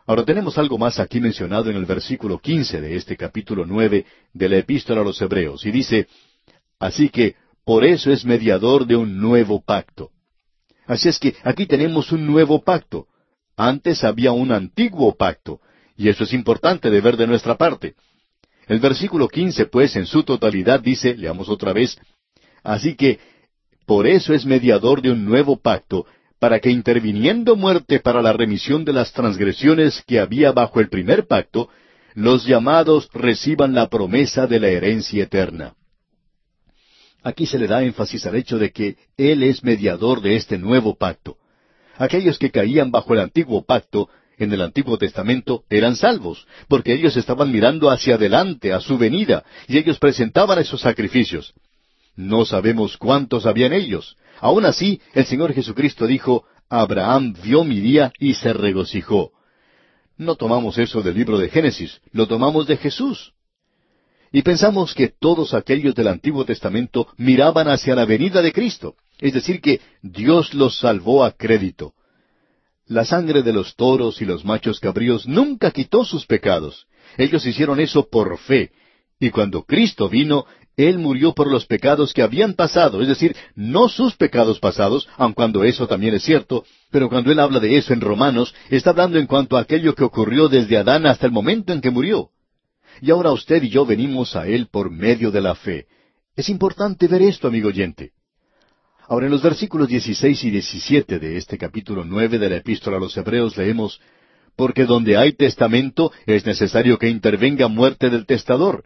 Ahora tenemos algo más aquí mencionado en el versículo quince de este capítulo nueve de la Epístola a los Hebreos, y dice, Así que por eso es mediador de un nuevo pacto. Así es que aquí tenemos un nuevo pacto. Antes había un antiguo pacto, y eso es importante de ver de nuestra parte. El versículo quince, pues, en su totalidad dice, leamos otra vez, Así que, por eso es mediador de un nuevo pacto, para que interviniendo muerte para la remisión de las transgresiones que había bajo el primer pacto, los llamados reciban la promesa de la herencia eterna. Aquí se le da énfasis al hecho de que Él es mediador de este nuevo pacto. Aquellos que caían bajo el antiguo pacto en el Antiguo Testamento eran salvos, porque ellos estaban mirando hacia adelante, a su venida, y ellos presentaban esos sacrificios. No sabemos cuántos habían ellos. Aún así, el Señor Jesucristo dijo, Abraham vio mi día y se regocijó. No tomamos eso del libro de Génesis, lo tomamos de Jesús. Y pensamos que todos aquellos del Antiguo Testamento miraban hacia la venida de Cristo, es decir, que Dios los salvó a crédito. La sangre de los toros y los machos cabríos nunca quitó sus pecados. Ellos hicieron eso por fe. Y cuando Cristo vino, Él murió por los pecados que habían pasado, es decir, no sus pecados pasados, aun cuando eso también es cierto, pero cuando Él habla de eso en Romanos, está hablando en cuanto a aquello que ocurrió desde Adán hasta el momento en que murió y ahora usted y yo venimos a Él por medio de la fe. Es importante ver esto, amigo oyente. Ahora en los versículos 16 y 17 de este capítulo 9 de la epístola a los Hebreos leemos, Porque donde hay testamento es necesario que intervenga muerte del testador,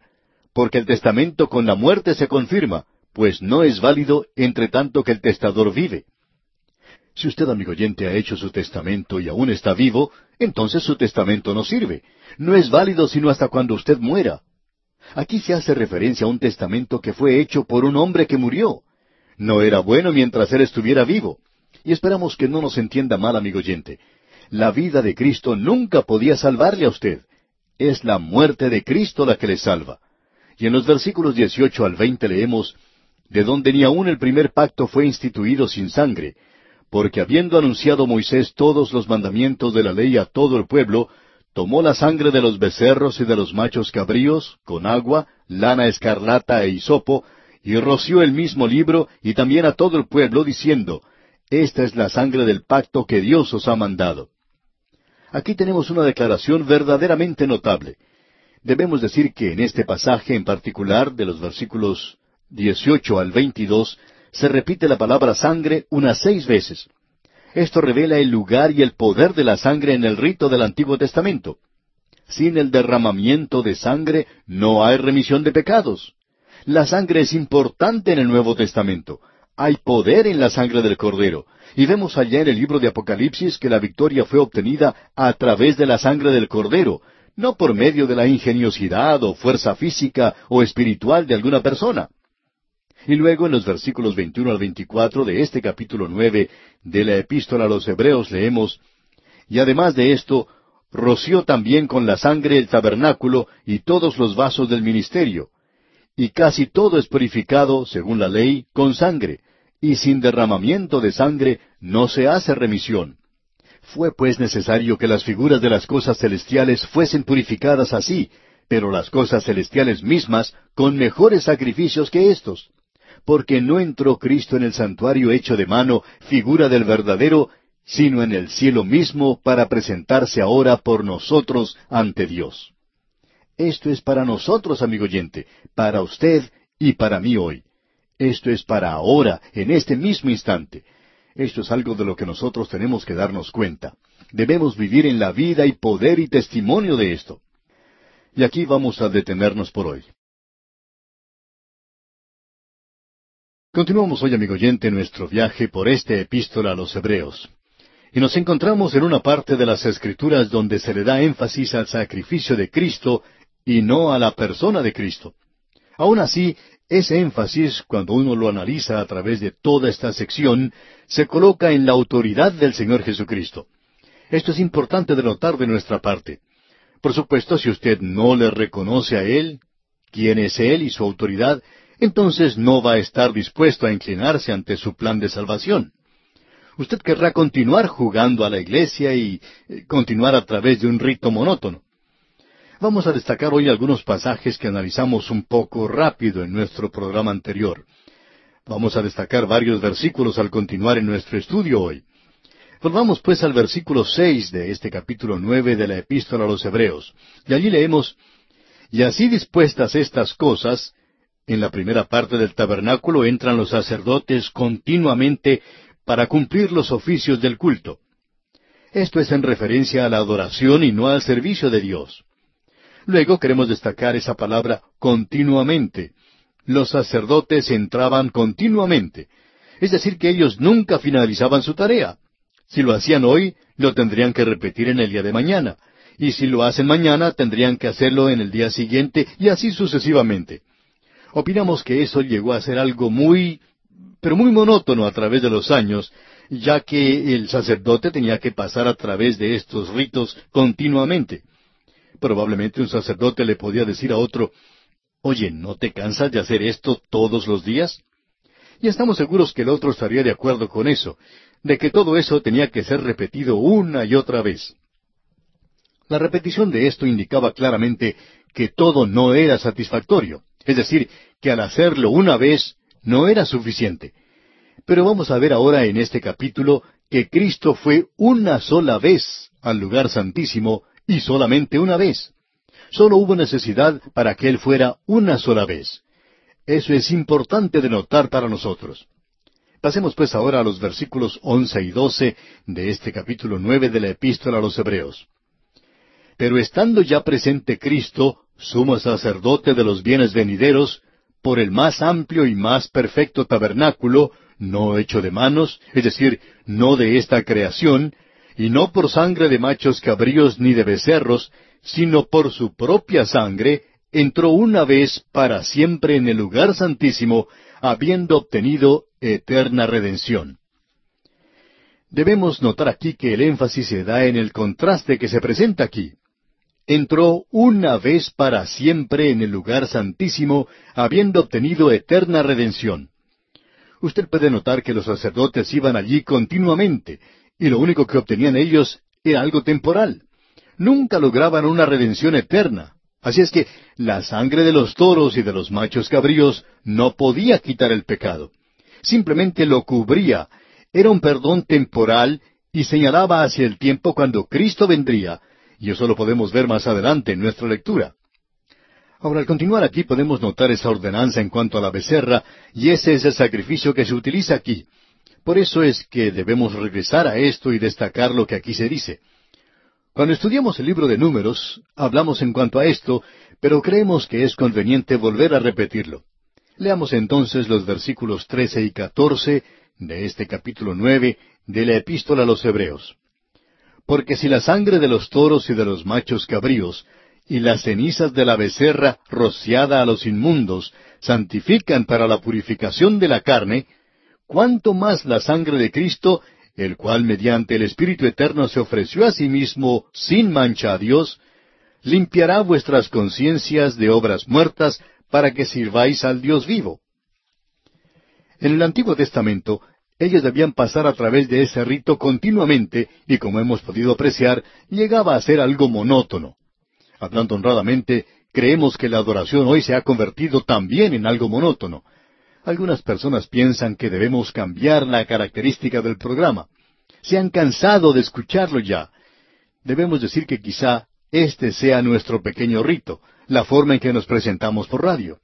porque el testamento con la muerte se confirma, pues no es válido entre tanto que el testador vive. Si usted, amigo oyente, ha hecho su testamento y aún está vivo, entonces su testamento no sirve. No es válido sino hasta cuando usted muera. Aquí se hace referencia a un testamento que fue hecho por un hombre que murió. No era bueno mientras él estuviera vivo. Y esperamos que no nos entienda mal, amigo oyente. La vida de Cristo nunca podía salvarle a usted. Es la muerte de Cristo la que le salva. Y en los versículos 18 al 20 leemos, De donde ni aun el primer pacto fue instituido sin sangre, porque habiendo anunciado Moisés todos los mandamientos de la ley a todo el pueblo, tomó la sangre de los becerros y de los machos cabríos, con agua, lana escarlata e hisopo, y roció el mismo libro y también a todo el pueblo, diciendo, Esta es la sangre del pacto que Dios os ha mandado. Aquí tenemos una declaración verdaderamente notable. Debemos decir que en este pasaje en particular, de los versículos 18 al 22, se repite la palabra sangre unas seis veces. Esto revela el lugar y el poder de la sangre en el rito del Antiguo Testamento. Sin el derramamiento de sangre no hay remisión de pecados. La sangre es importante en el Nuevo Testamento. Hay poder en la sangre del Cordero. Y vemos allá en el libro de Apocalipsis que la victoria fue obtenida a través de la sangre del Cordero, no por medio de la ingeniosidad o fuerza física o espiritual de alguna persona. Y luego en los versículos 21 al 24 de este capítulo 9 de la epístola a los Hebreos leemos, Y además de esto, roció también con la sangre el tabernáculo y todos los vasos del ministerio. Y casi todo es purificado, según la ley, con sangre, y sin derramamiento de sangre no se hace remisión. Fue pues necesario que las figuras de las cosas celestiales fuesen purificadas así, pero las cosas celestiales mismas con mejores sacrificios que éstos porque no entró Cristo en el santuario hecho de mano, figura del verdadero, sino en el cielo mismo para presentarse ahora por nosotros ante Dios. Esto es para nosotros, amigo oyente, para usted y para mí hoy. Esto es para ahora, en este mismo instante. Esto es algo de lo que nosotros tenemos que darnos cuenta. Debemos vivir en la vida y poder y testimonio de esto. Y aquí vamos a detenernos por hoy. Continuamos hoy, amigo oyente, nuestro viaje por esta epístola a los Hebreos. Y nos encontramos en una parte de las Escrituras donde se le da énfasis al sacrificio de Cristo y no a la persona de Cristo. Aún así, ese énfasis, cuando uno lo analiza a través de toda esta sección, se coloca en la autoridad del Señor Jesucristo. Esto es importante de notar de nuestra parte. Por supuesto, si usted no le reconoce a Él, quién es Él y su autoridad, entonces no va a estar dispuesto a inclinarse ante su plan de salvación. Usted querrá continuar jugando a la iglesia y eh, continuar a través de un rito monótono. Vamos a destacar hoy algunos pasajes que analizamos un poco rápido en nuestro programa anterior. Vamos a destacar varios versículos al continuar en nuestro estudio hoy. Volvamos pues al versículo seis de este capítulo nueve de la Epístola a los Hebreos. Y allí leemos Y así dispuestas estas cosas, en la primera parte del tabernáculo entran los sacerdotes continuamente para cumplir los oficios del culto. Esto es en referencia a la adoración y no al servicio de Dios. Luego queremos destacar esa palabra continuamente. Los sacerdotes entraban continuamente, es decir, que ellos nunca finalizaban su tarea. Si lo hacían hoy, lo tendrían que repetir en el día de mañana. Y si lo hacen mañana, tendrían que hacerlo en el día siguiente, y así sucesivamente. Opinamos que eso llegó a ser algo muy, pero muy monótono a través de los años, ya que el sacerdote tenía que pasar a través de estos ritos continuamente. Probablemente un sacerdote le podía decir a otro, Oye, ¿no te cansas de hacer esto todos los días? Y estamos seguros que el otro estaría de acuerdo con eso, de que todo eso tenía que ser repetido una y otra vez. La repetición de esto indicaba claramente que todo no era satisfactorio, es decir, que al hacerlo una vez no era suficiente. Pero vamos a ver ahora en este capítulo que Cristo fue una sola vez al lugar santísimo y solamente una vez. Solo hubo necesidad para que Él fuera una sola vez. Eso es importante de notar para nosotros. Pasemos pues ahora a los versículos once y doce de este capítulo nueve de la Epístola a los Hebreos. Pero estando ya presente Cristo, sumo sacerdote de los bienes venideros, por el más amplio y más perfecto tabernáculo, no hecho de manos, es decir, no de esta creación, y no por sangre de machos cabríos ni de becerros, sino por su propia sangre, entró una vez para siempre en el lugar santísimo, habiendo obtenido eterna redención. Debemos notar aquí que el énfasis se da en el contraste que se presenta aquí. Entró una vez para siempre en el lugar santísimo, habiendo obtenido eterna redención. Usted puede notar que los sacerdotes iban allí continuamente, y lo único que obtenían ellos era algo temporal nunca lograban una redención eterna. Así es que la sangre de los toros y de los machos cabríos no podía quitar el pecado. Simplemente lo cubría. Era un perdón temporal y señalaba hacia el tiempo cuando Cristo vendría. Y eso lo podemos ver más adelante en nuestra lectura. Ahora, al continuar aquí podemos notar esa ordenanza en cuanto a la becerra, y ese es el sacrificio que se utiliza aquí. Por eso es que debemos regresar a esto y destacar lo que aquí se dice. Cuando estudiamos el libro de números, hablamos en cuanto a esto, pero creemos que es conveniente volver a repetirlo. Leamos entonces los versículos trece y catorce de este capítulo nueve de la epístola a los Hebreos. Porque si la sangre de los toros y de los machos cabríos y las cenizas de la becerra rociada a los inmundos santifican para la purificación de la carne, cuánto más la sangre de Cristo el cual mediante el Espíritu Eterno se ofreció a sí mismo sin mancha a Dios, limpiará vuestras conciencias de obras muertas para que sirváis al Dios vivo. En el Antiguo Testamento, ellos debían pasar a través de ese rito continuamente y como hemos podido apreciar, llegaba a ser algo monótono. Hablando honradamente, creemos que la adoración hoy se ha convertido también en algo monótono. Algunas personas piensan que debemos cambiar la característica del programa. Se han cansado de escucharlo ya. Debemos decir que quizá este sea nuestro pequeño rito, la forma en que nos presentamos por radio.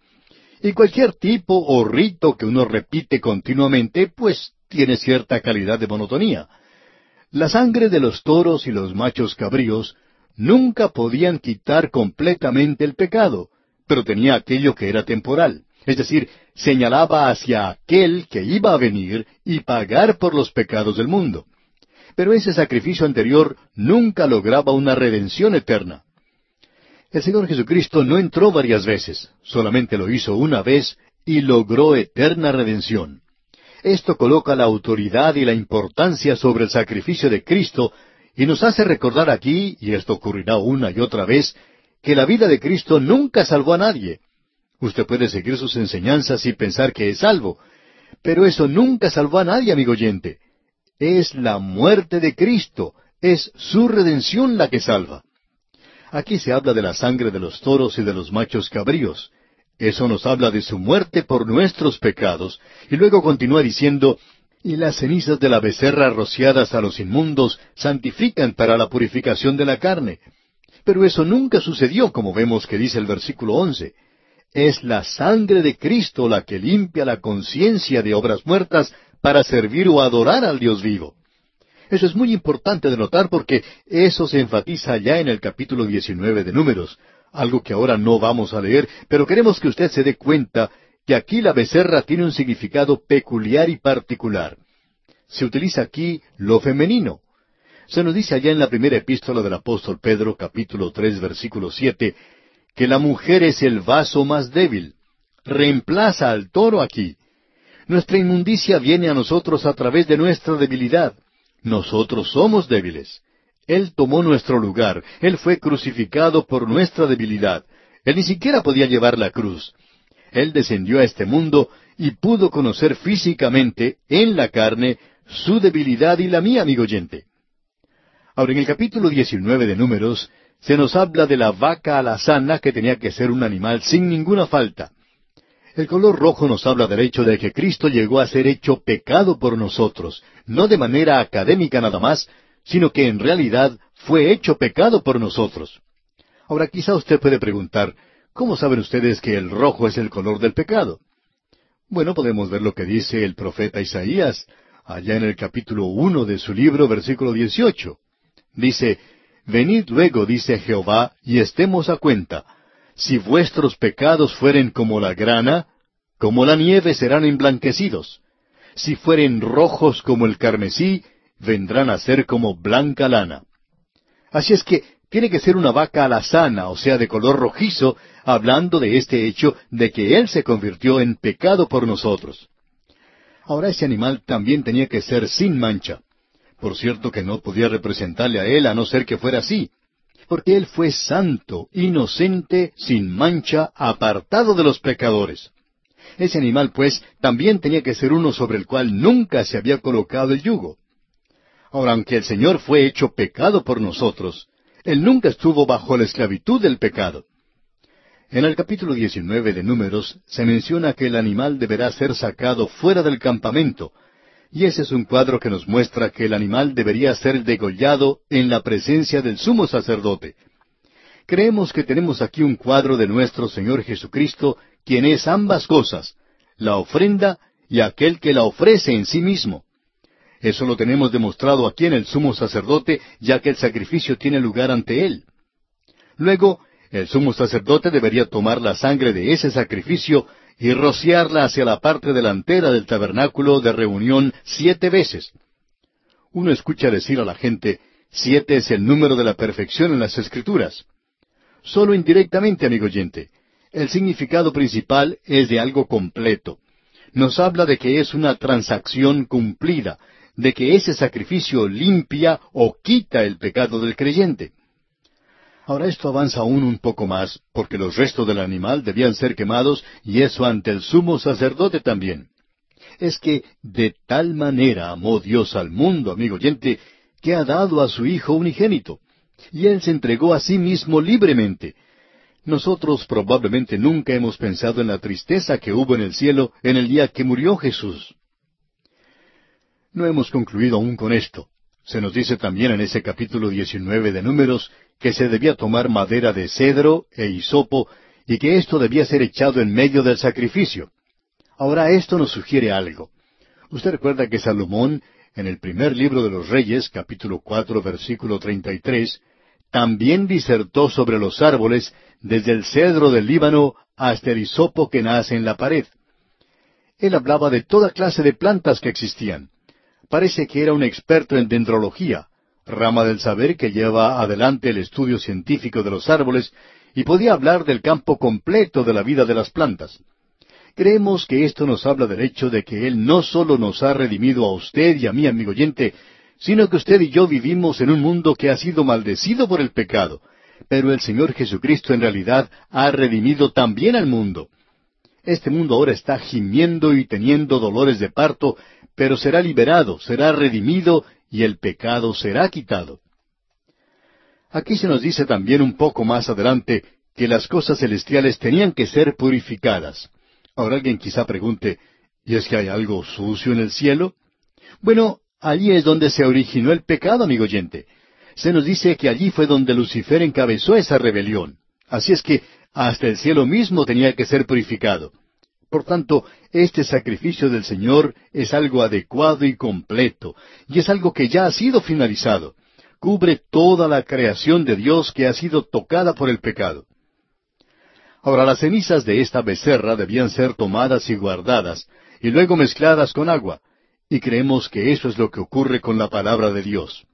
Y cualquier tipo o rito que uno repite continuamente, pues tiene cierta calidad de monotonía. La sangre de los toros y los machos cabríos nunca podían quitar completamente el pecado, pero tenía aquello que era temporal. Es decir, señalaba hacia aquel que iba a venir y pagar por los pecados del mundo. Pero ese sacrificio anterior nunca lograba una redención eterna. El Señor Jesucristo no entró varias veces, solamente lo hizo una vez y logró eterna redención. Esto coloca la autoridad y la importancia sobre el sacrificio de Cristo y nos hace recordar aquí, y esto ocurrirá una y otra vez, que la vida de Cristo nunca salvó a nadie, Usted puede seguir sus enseñanzas y pensar que es salvo, pero eso nunca salvó a nadie, amigo oyente. Es la muerte de Cristo, es su redención la que salva. Aquí se habla de la sangre de los toros y de los machos cabríos. Eso nos habla de su muerte por nuestros pecados, y luego continúa diciendo, y las cenizas de la becerra rociadas a los inmundos santifican para la purificación de la carne. Pero eso nunca sucedió, como vemos que dice el versículo once. Es la sangre de Cristo la que limpia la conciencia de obras muertas para servir o adorar al Dios vivo. Eso es muy importante de notar porque eso se enfatiza ya en el capítulo 19 de Números, algo que ahora no vamos a leer, pero queremos que usted se dé cuenta que aquí la becerra tiene un significado peculiar y particular. se utiliza aquí lo femenino. Se nos dice allá en la primera epístola del apóstol Pedro, capítulo tres, versículo siete, que la mujer es el vaso más débil. Reemplaza al toro aquí. Nuestra inmundicia viene a nosotros a través de nuestra debilidad. Nosotros somos débiles. Él tomó nuestro lugar. Él fue crucificado por nuestra debilidad. Él ni siquiera podía llevar la cruz. Él descendió a este mundo y pudo conocer físicamente, en la carne, su debilidad y la mía, amigo oyente. Ahora, en el capítulo 19 de Números, se nos habla de la vaca alazana que tenía que ser un animal sin ninguna falta. El color rojo nos habla del hecho de que Cristo llegó a ser hecho pecado por nosotros, no de manera académica nada más, sino que en realidad fue hecho pecado por nosotros. Ahora quizá usted puede preguntar, ¿cómo saben ustedes que el rojo es el color del pecado? Bueno, podemos ver lo que dice el profeta Isaías, allá en el capítulo uno de su libro, versículo dieciocho. Dice, Venid luego, dice Jehová, y estemos a cuenta. Si vuestros pecados fueren como la grana, como la nieve serán emblanquecidos. Si fueren rojos como el carmesí, vendrán a ser como blanca lana. Así es que tiene que ser una vaca alazana, o sea, de color rojizo, hablando de este hecho de que Él se convirtió en pecado por nosotros. Ahora ese animal también tenía que ser sin mancha. Por cierto que no podía representarle a Él a no ser que fuera así, porque Él fue santo, inocente, sin mancha, apartado de los pecadores. Ese animal, pues, también tenía que ser uno sobre el cual nunca se había colocado el yugo. Ahora, aunque el Señor fue hecho pecado por nosotros, Él nunca estuvo bajo la esclavitud del pecado. En el capítulo 19 de Números se menciona que el animal deberá ser sacado fuera del campamento, y ese es un cuadro que nos muestra que el animal debería ser degollado en la presencia del sumo sacerdote. Creemos que tenemos aquí un cuadro de nuestro Señor Jesucristo, quien es ambas cosas, la ofrenda y aquel que la ofrece en sí mismo. Eso lo tenemos demostrado aquí en el sumo sacerdote, ya que el sacrificio tiene lugar ante él. Luego, el sumo sacerdote debería tomar la sangre de ese sacrificio y rociarla hacia la parte delantera del tabernáculo de reunión siete veces. Uno escucha decir a la gente, siete es el número de la perfección en las escrituras. Solo indirectamente, amigo oyente. El significado principal es de algo completo. Nos habla de que es una transacción cumplida, de que ese sacrificio limpia o quita el pecado del creyente. Ahora esto avanza aún un poco más, porque los restos del animal debían ser quemados, y eso ante el sumo sacerdote también. Es que de tal manera amó Dios al mundo, amigo oyente, que ha dado a su Hijo unigénito, y Él se entregó a sí mismo libremente. Nosotros probablemente nunca hemos pensado en la tristeza que hubo en el cielo en el día que murió Jesús. No hemos concluido aún con esto. Se nos dice también en ese capítulo 19 de Números que se debía tomar madera de cedro e hisopo y que esto debía ser echado en medio del sacrificio. Ahora esto nos sugiere algo. Usted recuerda que Salomón, en el primer libro de los Reyes, capítulo cuatro, versículo treinta y tres, también disertó sobre los árboles desde el cedro del Líbano hasta el hisopo que nace en la pared. Él hablaba de toda clase de plantas que existían parece que era un experto en dendrología, rama del saber que lleva adelante el estudio científico de los árboles, y podía hablar del campo completo de la vida de las plantas. Creemos que esto nos habla del hecho de que Él no solo nos ha redimido a usted y a mí, amigo oyente, sino que usted y yo vivimos en un mundo que ha sido maldecido por el pecado, pero el Señor Jesucristo en realidad ha redimido también al mundo. Este mundo ahora está gimiendo y teniendo dolores de parto pero será liberado, será redimido y el pecado será quitado. Aquí se nos dice también un poco más adelante que las cosas celestiales tenían que ser purificadas. Ahora alguien quizá pregunte, ¿y es que hay algo sucio en el cielo? Bueno, allí es donde se originó el pecado, amigo oyente. Se nos dice que allí fue donde Lucifer encabezó esa rebelión. Así es que hasta el cielo mismo tenía que ser purificado. Por tanto, este sacrificio del Señor es algo adecuado y completo, y es algo que ya ha sido finalizado. Cubre toda la creación de Dios que ha sido tocada por el pecado. Ahora las cenizas de esta becerra debían ser tomadas y guardadas, y luego mezcladas con agua, Y creemos que eso es lo que ocurre con la palabra de Dios.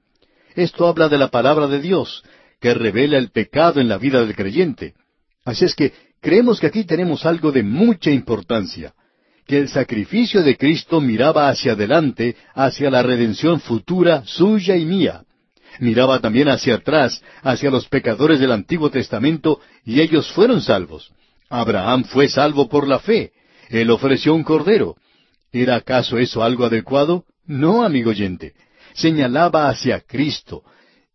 Esto habla de la palabra de Dios, que revela el pecado en la vida del creyente. Así es que creemos que aquí tenemos algo de mucha importancia, que el sacrificio de Cristo miraba hacia adelante, hacia la redención futura suya y mía. Miraba también hacia atrás, hacia los pecadores del Antiguo Testamento, y ellos fueron salvos. Abraham fue salvo por la fe. Él ofreció un cordero. ¿Era acaso eso algo adecuado? No, amigo oyente. Señalaba hacia Cristo.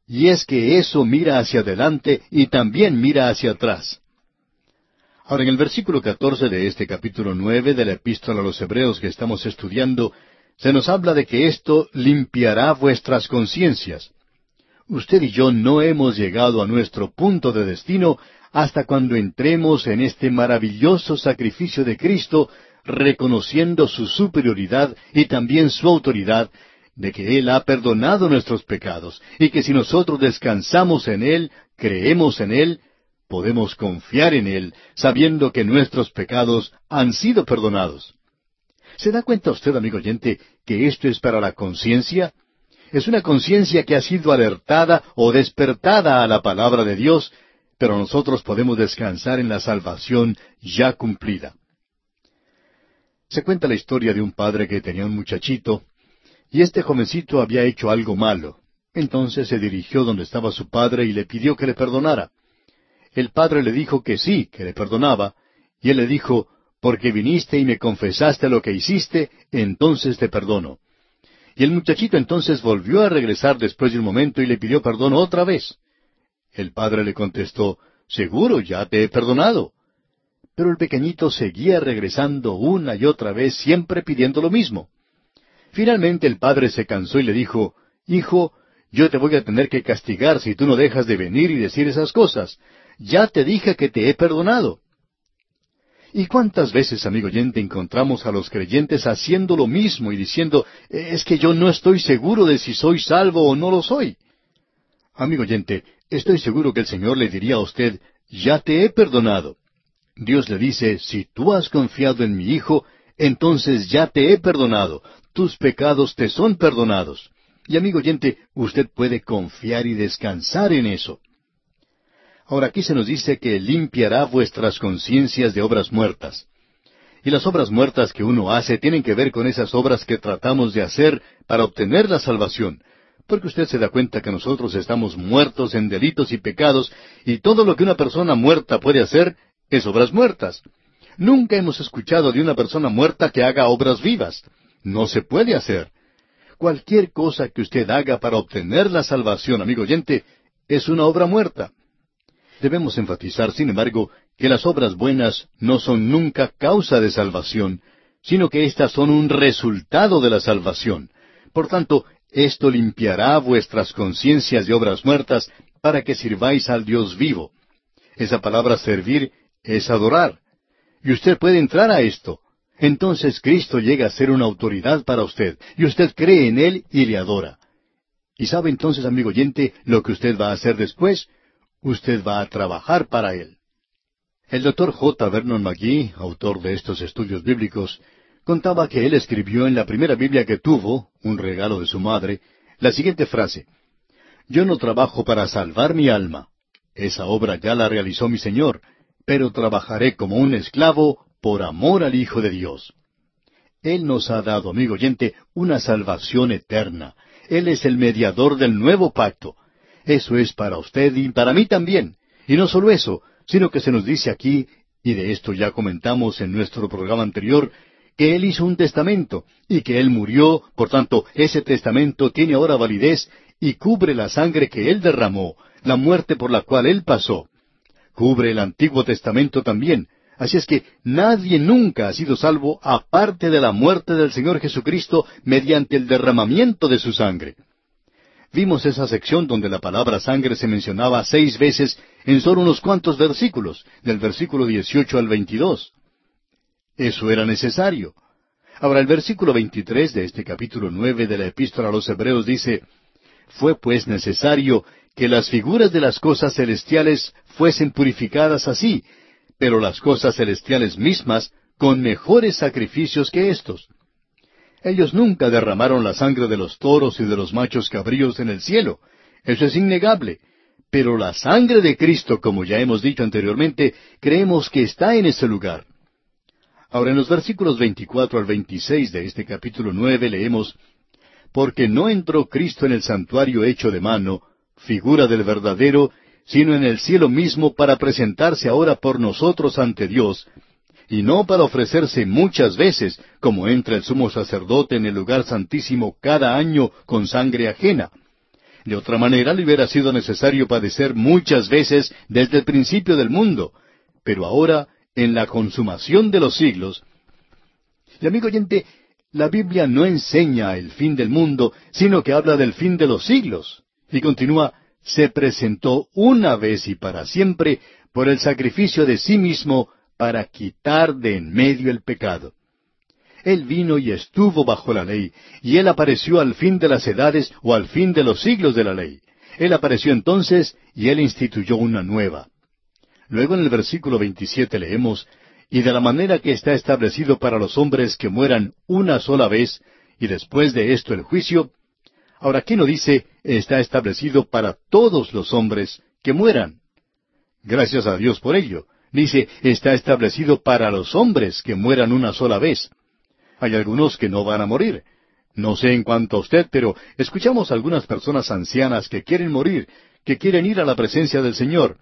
Y es que eso mira hacia adelante y también mira hacia atrás. Ahora, en el versículo catorce de este capítulo nueve de la Epístola a los Hebreos que estamos estudiando, se nos habla de que esto limpiará vuestras conciencias. Usted y yo no hemos llegado a nuestro punto de destino hasta cuando entremos en este maravilloso sacrificio de Cristo, reconociendo su superioridad y también su autoridad, de que Él ha perdonado nuestros pecados, y que si nosotros descansamos en Él, creemos en Él, podemos confiar en Él, sabiendo que nuestros pecados han sido perdonados. ¿Se da cuenta usted, amigo oyente, que esto es para la conciencia? Es una conciencia que ha sido alertada o despertada a la palabra de Dios, pero nosotros podemos descansar en la salvación ya cumplida. Se cuenta la historia de un padre que tenía un muchachito, y este jovencito había hecho algo malo. Entonces se dirigió donde estaba su padre y le pidió que le perdonara. El padre le dijo que sí, que le perdonaba, y él le dijo, porque viniste y me confesaste lo que hiciste, entonces te perdono. Y el muchachito entonces volvió a regresar después de un momento y le pidió perdón otra vez. El padre le contestó, Seguro, ya te he perdonado. Pero el pequeñito seguía regresando una y otra vez, siempre pidiendo lo mismo. Finalmente el padre se cansó y le dijo, Hijo, yo te voy a tener que castigar si tú no dejas de venir y decir esas cosas. Ya te dije que te he perdonado. ¿Y cuántas veces, amigo oyente, encontramos a los creyentes haciendo lo mismo y diciendo, es que yo no estoy seguro de si soy salvo o no lo soy? Amigo oyente, estoy seguro que el Señor le diría a usted, ya te he perdonado. Dios le dice, si tú has confiado en mi Hijo, entonces ya te he perdonado, tus pecados te son perdonados. Y amigo oyente, usted puede confiar y descansar en eso. Ahora aquí se nos dice que limpiará vuestras conciencias de obras muertas. Y las obras muertas que uno hace tienen que ver con esas obras que tratamos de hacer para obtener la salvación. Porque usted se da cuenta que nosotros estamos muertos en delitos y pecados, y todo lo que una persona muerta puede hacer es obras muertas. Nunca hemos escuchado de una persona muerta que haga obras vivas. No se puede hacer. Cualquier cosa que usted haga para obtener la salvación, amigo oyente, es una obra muerta. Debemos enfatizar, sin embargo, que las obras buenas no son nunca causa de salvación, sino que éstas son un resultado de la salvación. Por tanto, esto limpiará vuestras conciencias de obras muertas para que sirváis al Dios vivo. Esa palabra servir es adorar. Y usted puede entrar a esto. Entonces Cristo llega a ser una autoridad para usted, y usted cree en Él y le adora. ¿Y sabe entonces, amigo oyente, lo que usted va a hacer después? Usted va a trabajar para él. El doctor J. Vernon McGee, autor de estos estudios bíblicos, contaba que él escribió en la primera Biblia que tuvo, un regalo de su madre, la siguiente frase, Yo no trabajo para salvar mi alma. Esa obra ya la realizó mi Señor, pero trabajaré como un esclavo por amor al Hijo de Dios. Él nos ha dado, amigo oyente, una salvación eterna. Él es el mediador del nuevo pacto. Eso es para usted y para mí también. Y no solo eso, sino que se nos dice aquí, y de esto ya comentamos en nuestro programa anterior, que Él hizo un testamento y que Él murió, por tanto, ese testamento tiene ahora validez y cubre la sangre que Él derramó, la muerte por la cual Él pasó. Cubre el Antiguo Testamento también. Así es que nadie nunca ha sido salvo aparte de la muerte del Señor Jesucristo mediante el derramamiento de su sangre. Vimos esa sección donde la palabra sangre se mencionaba seis veces en solo unos cuantos versículos, del versículo 18 al 22. Eso era necesario. Ahora el versículo 23 de este capítulo 9 de la epístola a los Hebreos dice, Fue pues necesario que las figuras de las cosas celestiales fuesen purificadas así, pero las cosas celestiales mismas con mejores sacrificios que éstos. Ellos nunca derramaron la sangre de los toros y de los machos cabríos en el cielo. Eso es innegable. Pero la sangre de Cristo, como ya hemos dicho anteriormente, creemos que está en ese lugar. Ahora en los versículos 24 al 26 de este capítulo 9 leemos, Porque no entró Cristo en el santuario hecho de mano, figura del verdadero, sino en el cielo mismo para presentarse ahora por nosotros ante Dios, y no para ofrecerse muchas veces, como entra el sumo sacerdote en el lugar santísimo cada año con sangre ajena. De otra manera le hubiera sido necesario padecer muchas veces desde el principio del mundo, pero ahora, en la consumación de los siglos, y amigo oyente, la Biblia no enseña el fin del mundo, sino que habla del fin de los siglos. Y continúa, se presentó una vez y para siempre por el sacrificio de sí mismo para quitar de en medio el pecado. Él vino y estuvo bajo la ley, y Él apareció al fin de las edades o al fin de los siglos de la ley. Él apareció entonces y Él instituyó una nueva. Luego en el versículo 27 leemos, y de la manera que está establecido para los hombres que mueran una sola vez, y después de esto el juicio, ahora aquí no dice, está establecido para todos los hombres que mueran. Gracias a Dios por ello. Dice, está establecido para los hombres que mueran una sola vez. Hay algunos que no van a morir. No sé en cuanto a usted, pero escuchamos a algunas personas ancianas que quieren morir, que quieren ir a la presencia del Señor.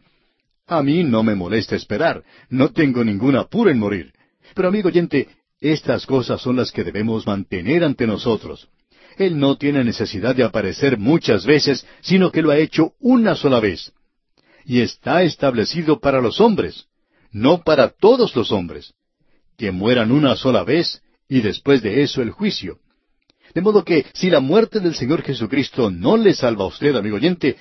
A mí no me molesta esperar, no tengo ningún apuro en morir. Pero amigo oyente, estas cosas son las que debemos mantener ante nosotros. Él no tiene necesidad de aparecer muchas veces, sino que lo ha hecho una sola vez. Y está establecido para los hombres no para todos los hombres, que mueran una sola vez y después de eso el juicio. De modo que si la muerte del Señor Jesucristo no le salva a usted, amigo oyente,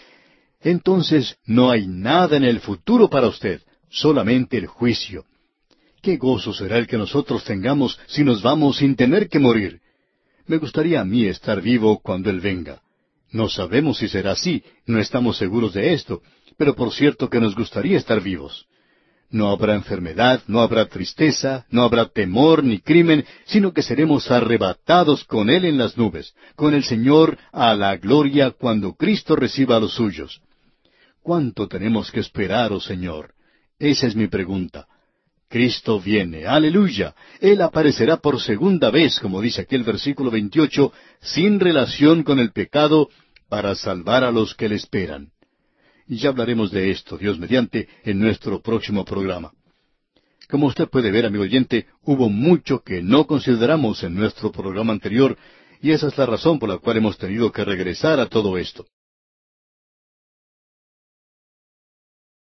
entonces no hay nada en el futuro para usted, solamente el juicio. Qué gozo será el que nosotros tengamos si nos vamos sin tener que morir. Me gustaría a mí estar vivo cuando Él venga. No sabemos si será así, no estamos seguros de esto, pero por cierto que nos gustaría estar vivos. No habrá enfermedad, no habrá tristeza, no habrá temor ni crimen, sino que seremos arrebatados con Él en las nubes, con el Señor a la gloria cuando Cristo reciba a los suyos. ¿Cuánto tenemos que esperar, oh Señor? Esa es mi pregunta. Cristo viene, aleluya. Él aparecerá por segunda vez, como dice aquí el versículo 28, sin relación con el pecado, para salvar a los que le esperan. Ya hablaremos de esto, Dios mediante, en nuestro próximo programa. Como usted puede ver, amigo oyente, hubo mucho que no consideramos en nuestro programa anterior, y esa es la razón por la cual hemos tenido que regresar a todo esto.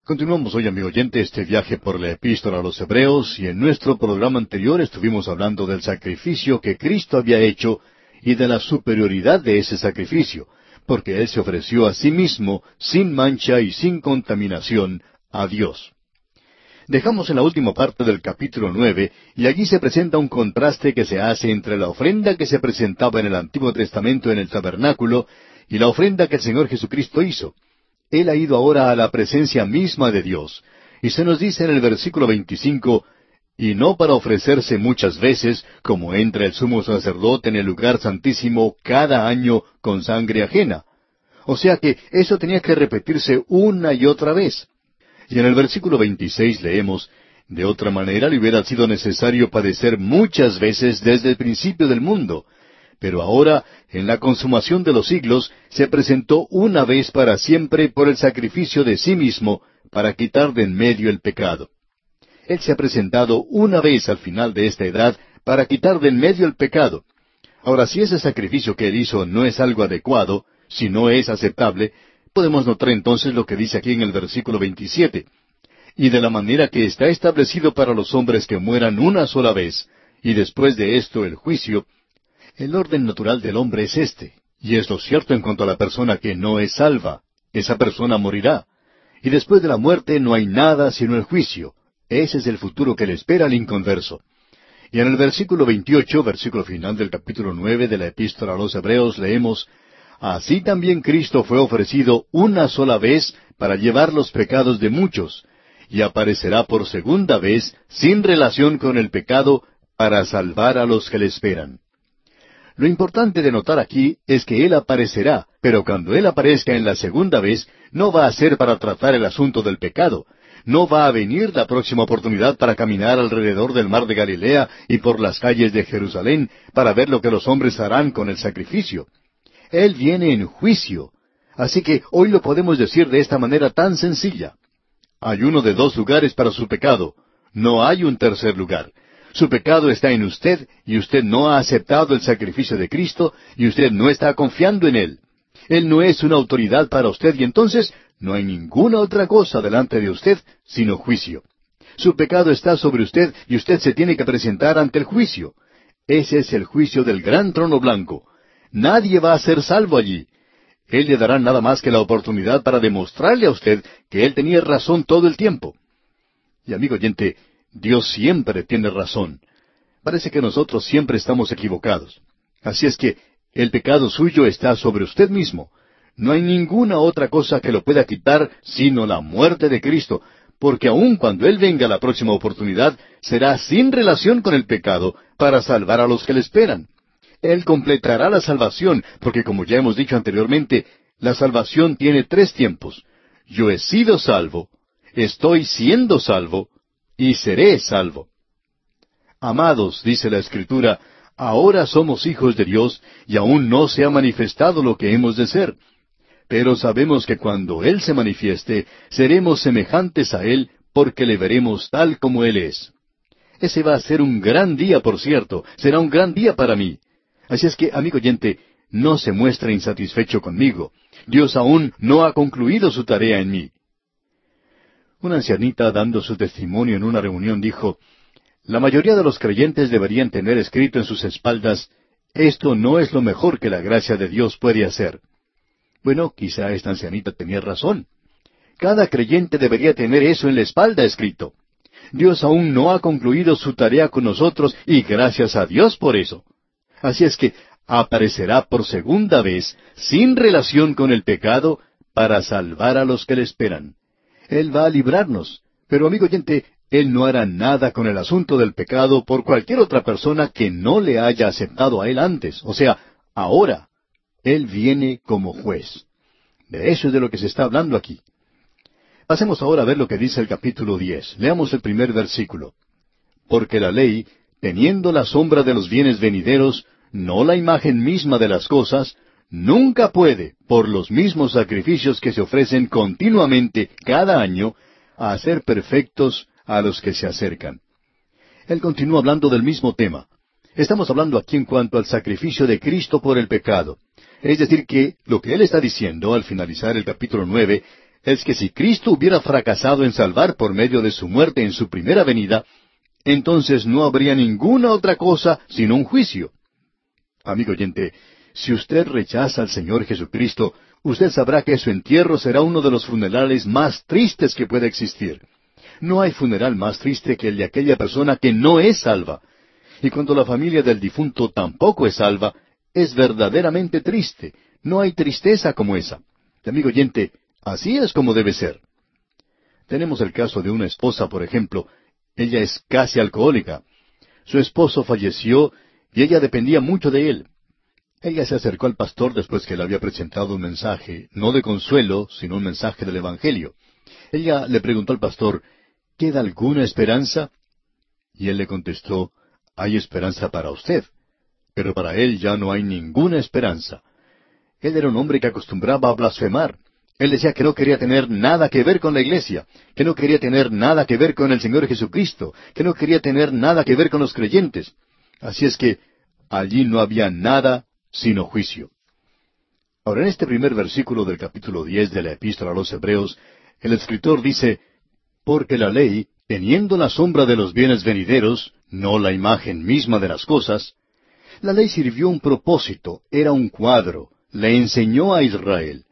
Continuamos hoy, amigo oyente, este viaje por la epístola a los Hebreos, y en nuestro programa anterior estuvimos hablando del sacrificio que Cristo había hecho y de la superioridad de ese sacrificio, porque Él se ofreció a sí mismo sin mancha y sin contaminación a Dios. Dejamos en la última parte del capítulo nueve, y allí se presenta un contraste que se hace entre la ofrenda que se presentaba en el Antiguo Testamento en el tabernáculo y la ofrenda que el Señor Jesucristo hizo. Él ha ido ahora a la presencia misma de Dios, y se nos dice en el versículo 25, y no para ofrecerse muchas veces, como entra el sumo sacerdote en el lugar santísimo cada año con sangre ajena. O sea que eso tenía que repetirse una y otra vez. Y en el versículo 26 leemos, de otra manera le hubiera sido necesario padecer muchas veces desde el principio del mundo, pero ahora, en la consumación de los siglos, se presentó una vez para siempre por el sacrificio de sí mismo, para quitar de en medio el pecado. Él se ha presentado una vez al final de esta edad para quitar de en medio el pecado. Ahora, si ese sacrificio que él hizo no es algo adecuado, si no es aceptable, podemos notar entonces lo que dice aquí en el versículo 27. Y de la manera que está establecido para los hombres que mueran una sola vez, y después de esto el juicio, el orden natural del hombre es este, y es lo cierto en cuanto a la persona que no es salva. Esa persona morirá. Y después de la muerte no hay nada sino el juicio. Ese es el futuro que le espera al inconverso. Y en el versículo 28, versículo final del capítulo 9 de la epístola a los Hebreos, leemos, Así también Cristo fue ofrecido una sola vez para llevar los pecados de muchos, y aparecerá por segunda vez sin relación con el pecado para salvar a los que le esperan. Lo importante de notar aquí es que Él aparecerá, pero cuando Él aparezca en la segunda vez, no va a ser para tratar el asunto del pecado. No va a venir la próxima oportunidad para caminar alrededor del mar de Galilea y por las calles de Jerusalén para ver lo que los hombres harán con el sacrificio. Él viene en juicio. Así que hoy lo podemos decir de esta manera tan sencilla. Hay uno de dos lugares para su pecado. No hay un tercer lugar. Su pecado está en usted y usted no ha aceptado el sacrificio de Cristo y usted no está confiando en Él. Él no es una autoridad para usted y entonces no hay ninguna otra cosa delante de usted sino juicio. Su pecado está sobre usted y usted se tiene que presentar ante el juicio. Ese es el juicio del gran trono blanco. Nadie va a ser salvo allí. Él le dará nada más que la oportunidad para demostrarle a usted que él tenía razón todo el tiempo. Y amigo oyente, Dios siempre tiene razón. Parece que nosotros siempre estamos equivocados. Así es que el pecado suyo está sobre usted mismo. No hay ninguna otra cosa que lo pueda quitar sino la muerte de Cristo, porque aun cuando Él venga la próxima oportunidad, será sin relación con el pecado para salvar a los que le esperan. Él completará la salvación, porque como ya hemos dicho anteriormente, la salvación tiene tres tiempos. Yo he sido salvo, estoy siendo salvo y seré salvo. Amados, dice la Escritura, ahora somos hijos de Dios y aún no se ha manifestado lo que hemos de ser. Pero sabemos que cuando Él se manifieste, seremos semejantes a Él porque le veremos tal como Él es. Ese va a ser un gran día, por cierto, será un gran día para mí. Así es que, amigo oyente, no se muestre insatisfecho conmigo. Dios aún no ha concluido su tarea en mí. Una ancianita dando su testimonio en una reunión dijo, La mayoría de los creyentes deberían tener escrito en sus espaldas, Esto no es lo mejor que la gracia de Dios puede hacer. Bueno, quizá esta ancianita tenía razón. Cada creyente debería tener eso en la espalda escrito. Dios aún no ha concluido su tarea con nosotros y gracias a Dios por eso. Así es que aparecerá por segunda vez, sin relación con el pecado, para salvar a los que le esperan. Él va a librarnos. Pero amigo oyente, Él no hará nada con el asunto del pecado por cualquier otra persona que no le haya aceptado a Él antes. O sea, ahora. Él viene como juez. De eso es de lo que se está hablando aquí. Pasemos ahora a ver lo que dice el capítulo diez. Leamos el primer versículo. Porque la ley, teniendo la sombra de los bienes venideros, no la imagen misma de las cosas, nunca puede, por los mismos sacrificios que se ofrecen continuamente cada año, hacer perfectos a los que se acercan. Él continúa hablando del mismo tema. Estamos hablando aquí en cuanto al sacrificio de Cristo por el pecado. Es decir, que lo que él está diciendo al finalizar el capítulo nueve es que si Cristo hubiera fracasado en salvar por medio de su muerte en su primera venida, entonces no habría ninguna otra cosa sino un juicio. Amigo oyente, si usted rechaza al Señor Jesucristo, usted sabrá que su entierro será uno de los funerales más tristes que pueda existir. No hay funeral más triste que el de aquella persona que no es salva. Y cuando la familia del difunto tampoco es salva, es verdaderamente triste. No hay tristeza como esa. amigo oyente, así es como debe ser. Tenemos el caso de una esposa, por ejemplo. Ella es casi alcohólica. Su esposo falleció y ella dependía mucho de él. Ella se acercó al pastor después que le había presentado un mensaje, no de consuelo, sino un mensaje del Evangelio. Ella le preguntó al pastor, ¿queda alguna esperanza? Y él le contestó, hay esperanza para usted, pero para él ya no hay ninguna esperanza. Él era un hombre que acostumbraba a blasfemar. Él decía que no quería tener nada que ver con la iglesia, que no quería tener nada que ver con el Señor Jesucristo, que no quería tener nada que ver con los creyentes. Así es que allí no había nada sino juicio. Ahora, en este primer versículo del capítulo diez de la epístola a los Hebreos, el escritor dice, Porque la ley, teniendo la sombra de los bienes venideros, no la imagen misma de las cosas, la ley sirvió un propósito, era un cuadro, le enseñó a Israel.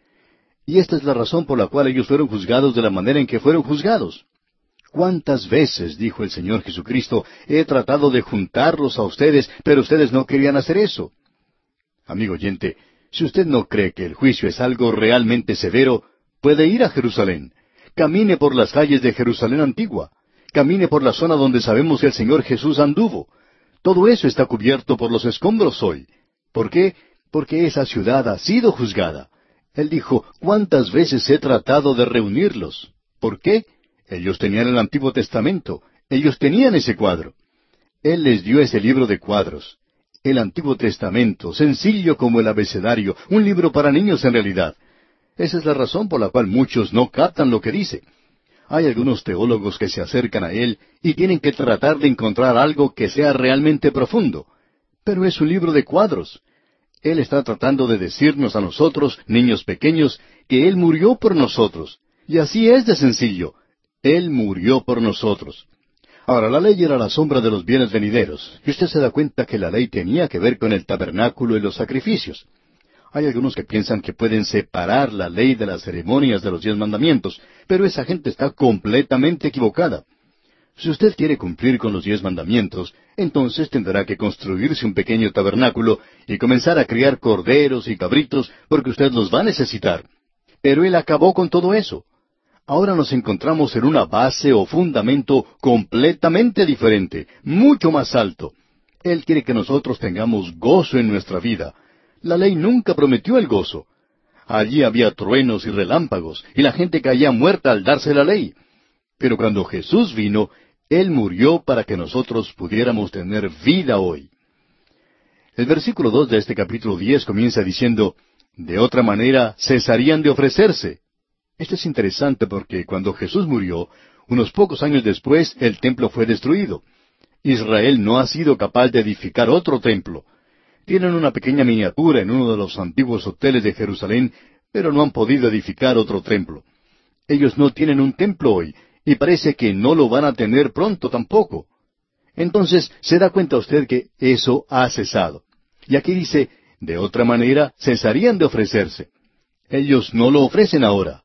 Y esta es la razón por la cual ellos fueron juzgados de la manera en que fueron juzgados. ¿Cuántas veces, dijo el Señor Jesucristo, he tratado de juntarlos a ustedes, pero ustedes no querían hacer eso? Amigo oyente, si usted no cree que el juicio es algo realmente severo, puede ir a Jerusalén. Camine por las calles de Jerusalén antigua. Camine por la zona donde sabemos que el Señor Jesús anduvo. Todo eso está cubierto por los escombros hoy. ¿Por qué? Porque esa ciudad ha sido juzgada. Él dijo, ¿cuántas veces he tratado de reunirlos? ¿Por qué? Ellos tenían el Antiguo Testamento, ellos tenían ese cuadro. Él les dio ese libro de cuadros. El Antiguo Testamento, sencillo como el abecedario, un libro para niños en realidad. Esa es la razón por la cual muchos no captan lo que dice. Hay algunos teólogos que se acercan a él y tienen que tratar de encontrar algo que sea realmente profundo. Pero es un libro de cuadros. Él está tratando de decirnos a nosotros, niños pequeños, que Él murió por nosotros. Y así es de sencillo. Él murió por nosotros. Ahora, la ley era la sombra de los bienes venideros, y usted se da cuenta que la ley tenía que ver con el tabernáculo y los sacrificios. Hay algunos que piensan que pueden separar la ley de las ceremonias de los diez mandamientos, pero esa gente está completamente equivocada. Si usted quiere cumplir con los diez mandamientos, entonces tendrá que construirse un pequeño tabernáculo y comenzar a criar corderos y cabritos porque usted los va a necesitar. Pero él acabó con todo eso. Ahora nos encontramos en una base o fundamento completamente diferente, mucho más alto. Él quiere que nosotros tengamos gozo en nuestra vida, la ley nunca prometió el gozo. Allí había truenos y relámpagos, y la gente caía muerta al darse la ley. Pero cuando Jesús vino, Él murió para que nosotros pudiéramos tener vida hoy. El versículo dos de este capítulo diez comienza diciendo, De otra manera cesarían de ofrecerse. Esto es interesante porque cuando Jesús murió, unos pocos años después, el templo fue destruido. Israel no ha sido capaz de edificar otro templo. Tienen una pequeña miniatura en uno de los antiguos hoteles de Jerusalén, pero no han podido edificar otro templo. Ellos no tienen un templo hoy, y parece que no lo van a tener pronto tampoco. Entonces se da cuenta usted que eso ha cesado. Y aquí dice, de otra manera cesarían de ofrecerse. Ellos no lo ofrecen ahora.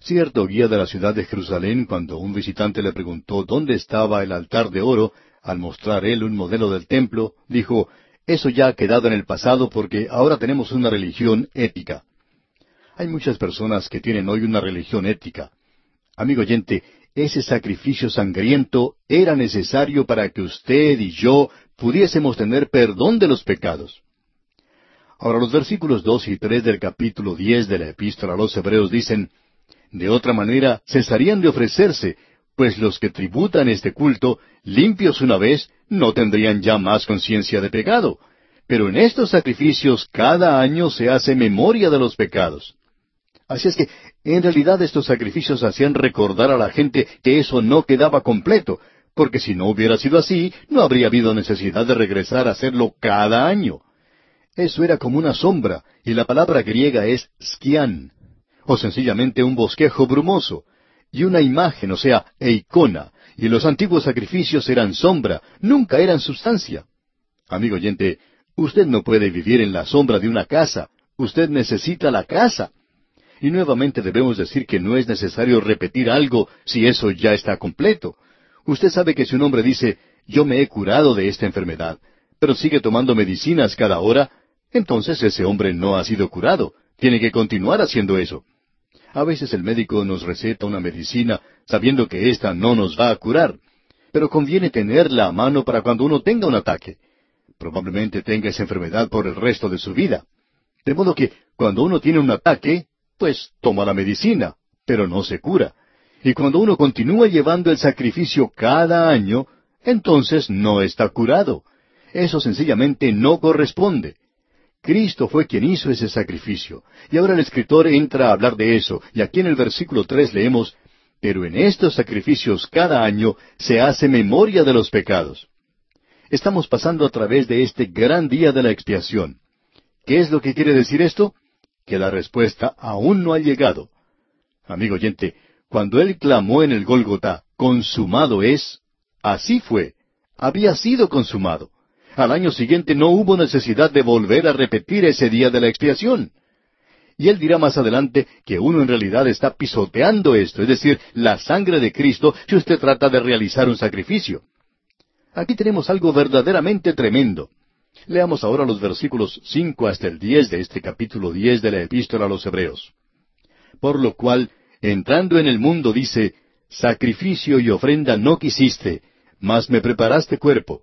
Cierto guía de la ciudad de Jerusalén, cuando un visitante le preguntó dónde estaba el altar de oro, al mostrar él un modelo del templo, dijo, eso ya ha quedado en el pasado porque ahora tenemos una religión ética. Hay muchas personas que tienen hoy una religión ética. Amigo oyente, ese sacrificio sangriento era necesario para que usted y yo pudiésemos tener perdón de los pecados. Ahora los versículos dos y tres del capítulo diez de la epístola a los Hebreos dicen, De otra manera cesarían de ofrecerse, pues los que tributan este culto, limpios una vez, no tendrían ya más conciencia de pecado. Pero en estos sacrificios cada año se hace memoria de los pecados. Así es que, en realidad estos sacrificios hacían recordar a la gente que eso no quedaba completo, porque si no hubiera sido así, no habría habido necesidad de regresar a hacerlo cada año. Eso era como una sombra, y la palabra griega es skian, o sencillamente un bosquejo brumoso y una imagen, o sea, e icona, y los antiguos sacrificios eran sombra, nunca eran sustancia. Amigo oyente, usted no puede vivir en la sombra de una casa, usted necesita la casa. Y nuevamente debemos decir que no es necesario repetir algo si eso ya está completo. Usted sabe que si un hombre dice, yo me he curado de esta enfermedad, pero sigue tomando medicinas cada hora, entonces ese hombre no ha sido curado, tiene que continuar haciendo eso. A veces el médico nos receta una medicina sabiendo que ésta no nos va a curar, pero conviene tenerla a mano para cuando uno tenga un ataque. Probablemente tenga esa enfermedad por el resto de su vida. De modo que cuando uno tiene un ataque, pues toma la medicina, pero no se cura. Y cuando uno continúa llevando el sacrificio cada año, entonces no está curado. Eso sencillamente no corresponde. Cristo fue quien hizo ese sacrificio. Y ahora el escritor entra a hablar de eso, y aquí en el versículo tres leemos, Pero en estos sacrificios cada año se hace memoria de los pecados. Estamos pasando a través de este gran día de la expiación. ¿Qué es lo que quiere decir esto? Que la respuesta aún no ha llegado. Amigo oyente, cuando él clamó en el Gólgota, consumado es, así fue, había sido consumado. Al año siguiente no hubo necesidad de volver a repetir ese día de la expiación. Y él dirá más adelante que uno en realidad está pisoteando esto, es decir, la sangre de Cristo, si usted trata de realizar un sacrificio. Aquí tenemos algo verdaderamente tremendo. Leamos ahora los versículos cinco hasta el diez de este capítulo diez de la Epístola a los Hebreos. Por lo cual, entrando en el mundo, dice, Sacrificio y ofrenda no quisiste, mas me preparaste cuerpo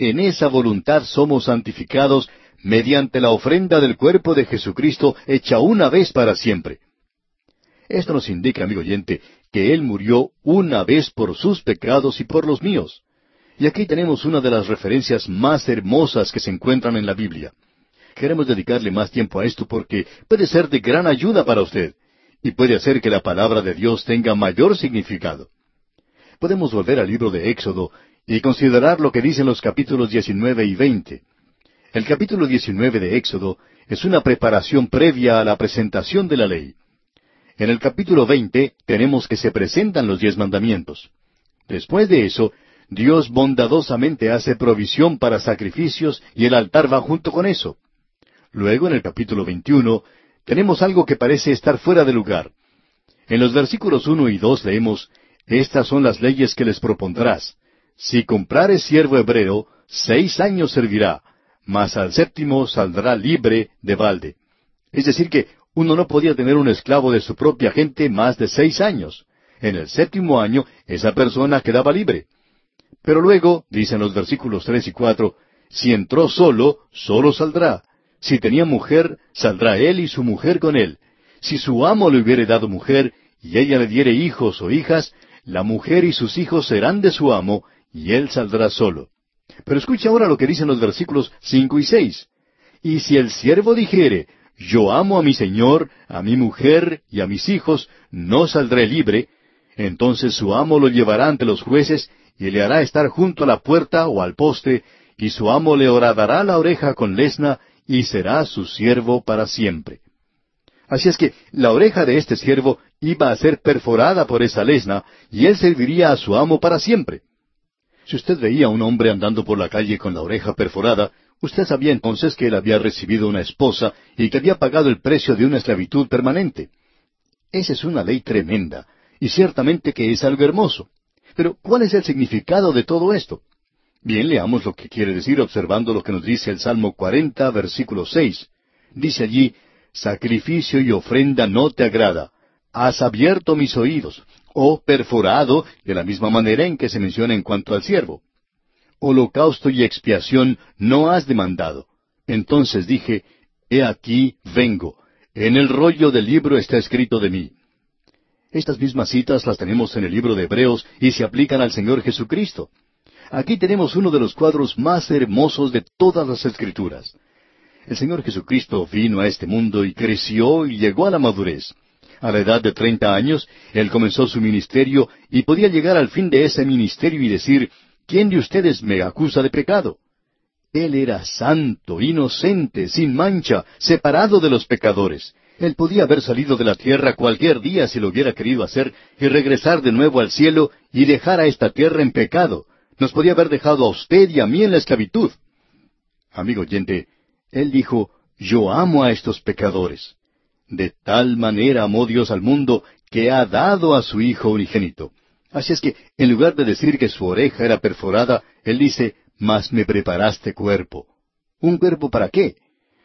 En esa voluntad somos santificados mediante la ofrenda del cuerpo de Jesucristo hecha una vez para siempre. Esto nos indica, amigo oyente, que Él murió una vez por sus pecados y por los míos. Y aquí tenemos una de las referencias más hermosas que se encuentran en la Biblia. Queremos dedicarle más tiempo a esto porque puede ser de gran ayuda para usted y puede hacer que la palabra de Dios tenga mayor significado. Podemos volver al libro de Éxodo y considerar lo que dicen los capítulos 19 y 20. El capítulo 19 de Éxodo es una preparación previa a la presentación de la ley. En el capítulo 20 tenemos que se presentan los diez mandamientos. Después de eso, Dios bondadosamente hace provisión para sacrificios y el altar va junto con eso. Luego, en el capítulo 21, tenemos algo que parece estar fuera de lugar. En los versículos 1 y 2 leemos, Estas son las leyes que les propondrás. Si comprares siervo hebreo, seis años servirá, mas al séptimo saldrá libre de balde. Es decir, que uno no podía tener un esclavo de su propia gente más de seis años. En el séptimo año, esa persona quedaba libre. Pero luego, dicen los versículos tres y cuatro, si entró solo, solo saldrá. Si tenía mujer, saldrá él y su mujer con él. Si su amo le hubiere dado mujer, y ella le diere hijos o hijas, la mujer y sus hijos serán de su amo, y él saldrá solo. Pero escuche ahora lo que dicen los versículos cinco y seis. Y si el siervo dijere, yo amo a mi Señor, a mi mujer y a mis hijos, no saldré libre, entonces su amo lo llevará ante los jueces y le hará estar junto a la puerta o al poste, y su amo le horadará la oreja con lesna y será su siervo para siempre. Así es que la oreja de este siervo iba a ser perforada por esa lesna, y él serviría a su amo para siempre. Si usted veía a un hombre andando por la calle con la oreja perforada, Usted sabía entonces que él había recibido una esposa y que había pagado el precio de una esclavitud permanente. Esa es una ley tremenda, y ciertamente que es algo hermoso. Pero, ¿cuál es el significado de todo esto? Bien, leamos lo que quiere decir observando lo que nos dice el Salmo 40, versículo 6. Dice allí, Sacrificio y ofrenda no te agrada. Has abierto mis oídos, o perforado, de la misma manera en que se menciona en cuanto al siervo holocausto y expiación no has demandado. Entonces dije, He aquí, vengo. En el rollo del libro está escrito de mí. Estas mismas citas las tenemos en el libro de Hebreos y se aplican al Señor Jesucristo. Aquí tenemos uno de los cuadros más hermosos de todas las Escrituras. El Señor Jesucristo vino a este mundo y creció y llegó a la madurez. A la edad de treinta años, Él comenzó su ministerio y podía llegar al fin de ese ministerio y decir, ¿quién de ustedes me acusa de pecado? Él era santo, inocente, sin mancha, separado de los pecadores. Él podía haber salido de la tierra cualquier día si lo hubiera querido hacer y regresar de nuevo al cielo y dejar a esta tierra en pecado. Nos podía haber dejado a usted y a mí en la esclavitud. Amigo oyente, Él dijo, yo amo a estos pecadores. De tal manera amó Dios al mundo que ha dado a su Hijo unigénito. Así es que, en lugar de decir que su oreja era perforada, él dice, mas me preparaste cuerpo. ¿Un cuerpo para qué?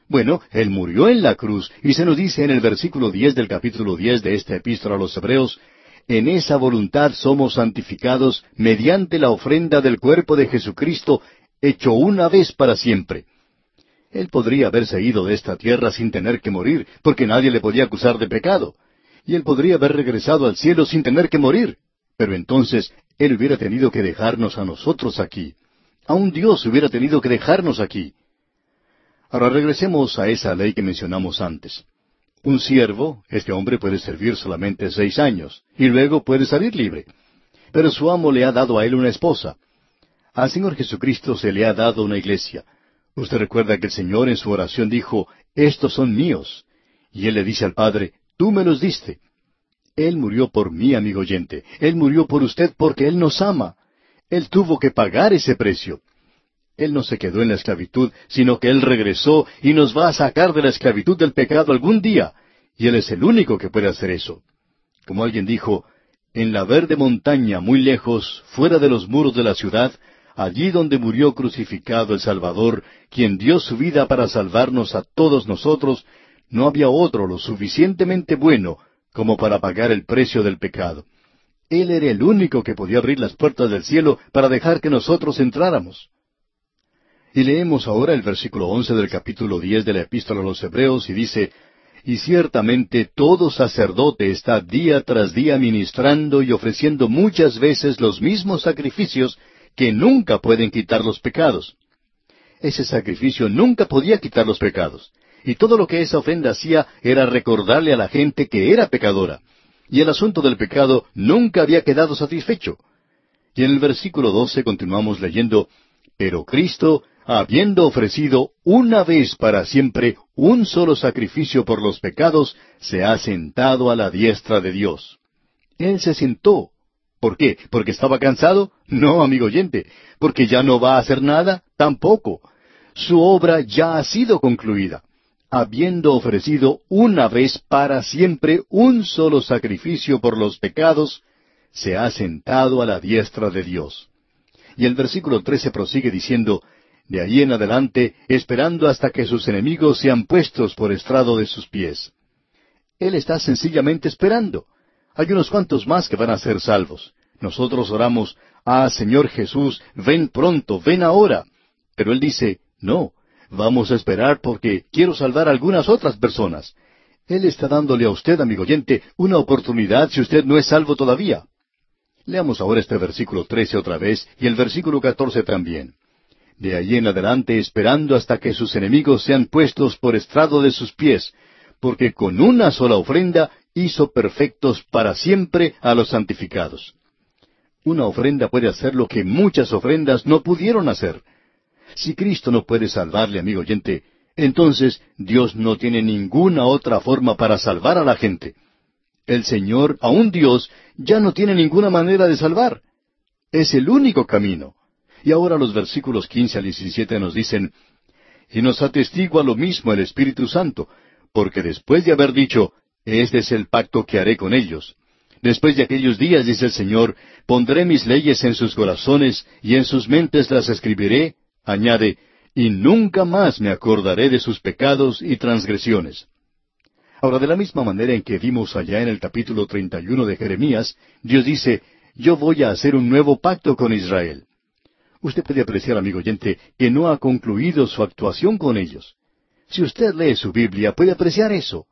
Bueno, Él murió en la cruz, y se nos dice en el versículo diez del capítulo diez de esta epístola a los Hebreos, en esa voluntad somos santificados mediante la ofrenda del cuerpo de Jesucristo, hecho una vez para siempre. Él podría haberse ido de esta tierra sin tener que morir, porque nadie le podía acusar de pecado. Y él podría haber regresado al cielo sin tener que morir. Pero entonces Él hubiera tenido que dejarnos a nosotros aquí. Aun Dios hubiera tenido que dejarnos aquí. Ahora regresemos a esa ley que mencionamos antes. Un siervo, este hombre puede servir solamente seis años, y luego puede salir libre. Pero su amo le ha dado a él una esposa. Al Señor Jesucristo se le ha dado una iglesia. Usted recuerda que el Señor en su oración dijo, Estos son míos. Y Él le dice al Padre, Tú me los diste. Él murió por mí, amigo oyente. Él murió por usted porque Él nos ama. Él tuvo que pagar ese precio. Él no se quedó en la esclavitud, sino que Él regresó y nos va a sacar de la esclavitud del pecado algún día. Y Él es el único que puede hacer eso. Como alguien dijo, en la verde montaña muy lejos, fuera de los muros de la ciudad, allí donde murió crucificado el Salvador, quien dio su vida para salvarnos a todos nosotros, no había otro lo suficientemente bueno como para pagar el precio del pecado. Él era el único que podía abrir las puertas del cielo para dejar que nosotros entráramos. Y leemos ahora el versículo once del capítulo diez de la Epístola a los Hebreos y dice, Y ciertamente todo sacerdote está día tras día ministrando y ofreciendo muchas veces los mismos sacrificios que nunca pueden quitar los pecados. Ese sacrificio nunca podía quitar los pecados. Y todo lo que esa ofrenda hacía era recordarle a la gente que era pecadora. Y el asunto del pecado nunca había quedado satisfecho. Y en el versículo doce continuamos leyendo, Pero Cristo, habiendo ofrecido una vez para siempre un solo sacrificio por los pecados, se ha sentado a la diestra de Dios. Él se sentó. ¿Por qué? ¿Porque estaba cansado? No, amigo oyente. ¿Porque ya no va a hacer nada? Tampoco. Su obra ya ha sido concluida habiendo ofrecido una vez para siempre un solo sacrificio por los pecados, se ha sentado a la diestra de Dios. Y el versículo trece prosigue diciendo, de allí en adelante, esperando hasta que sus enemigos sean puestos por estrado de sus pies. Él está sencillamente esperando. Hay unos cuantos más que van a ser salvos. Nosotros oramos, Ah, Señor Jesús, ven pronto, ven ahora. Pero Él dice, no, Vamos a esperar porque quiero salvar a algunas otras personas. Él está dándole a usted, amigo oyente, una oportunidad si usted no es salvo todavía. Leamos ahora este versículo trece otra vez y el versículo catorce también. De allí en adelante esperando hasta que sus enemigos sean puestos por estrado de sus pies, porque con una sola ofrenda hizo perfectos para siempre a los santificados. Una ofrenda puede hacer lo que muchas ofrendas no pudieron hacer. Si Cristo no puede salvarle, amigo oyente, entonces Dios no tiene ninguna otra forma para salvar a la gente. El Señor, aun Dios, ya no tiene ninguna manera de salvar. Es el único camino. Y ahora los versículos quince al diecisiete nos dicen, y nos atestigua lo mismo el Espíritu Santo, porque después de haber dicho, este es el pacto que haré con ellos. Después de aquellos días, dice el Señor, pondré mis leyes en sus corazones y en sus mentes las escribiré, Añade, y nunca más me acordaré de sus pecados y transgresiones. Ahora, de la misma manera en que vimos allá en el capítulo 31 de Jeremías, Dios dice, yo voy a hacer un nuevo pacto con Israel. Usted puede apreciar, amigo oyente, que no ha concluido su actuación con ellos. Si usted lee su Biblia, puede apreciar eso.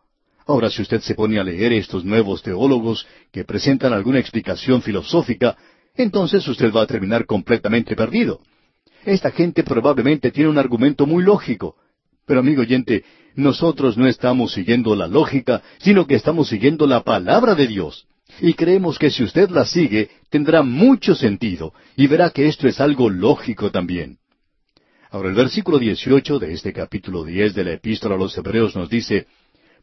Ahora, si usted se pone a leer estos nuevos teólogos que presentan alguna explicación filosófica, entonces usted va a terminar completamente perdido. Esta gente probablemente tiene un argumento muy lógico. Pero amigo oyente, nosotros no estamos siguiendo la lógica, sino que estamos siguiendo la palabra de Dios. Y creemos que si usted la sigue, tendrá mucho sentido, y verá que esto es algo lógico también. Ahora el versículo 18 de este capítulo 10 de la epístola a los Hebreos nos dice,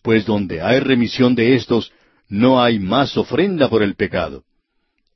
Pues donde hay remisión de estos, no hay más ofrenda por el pecado.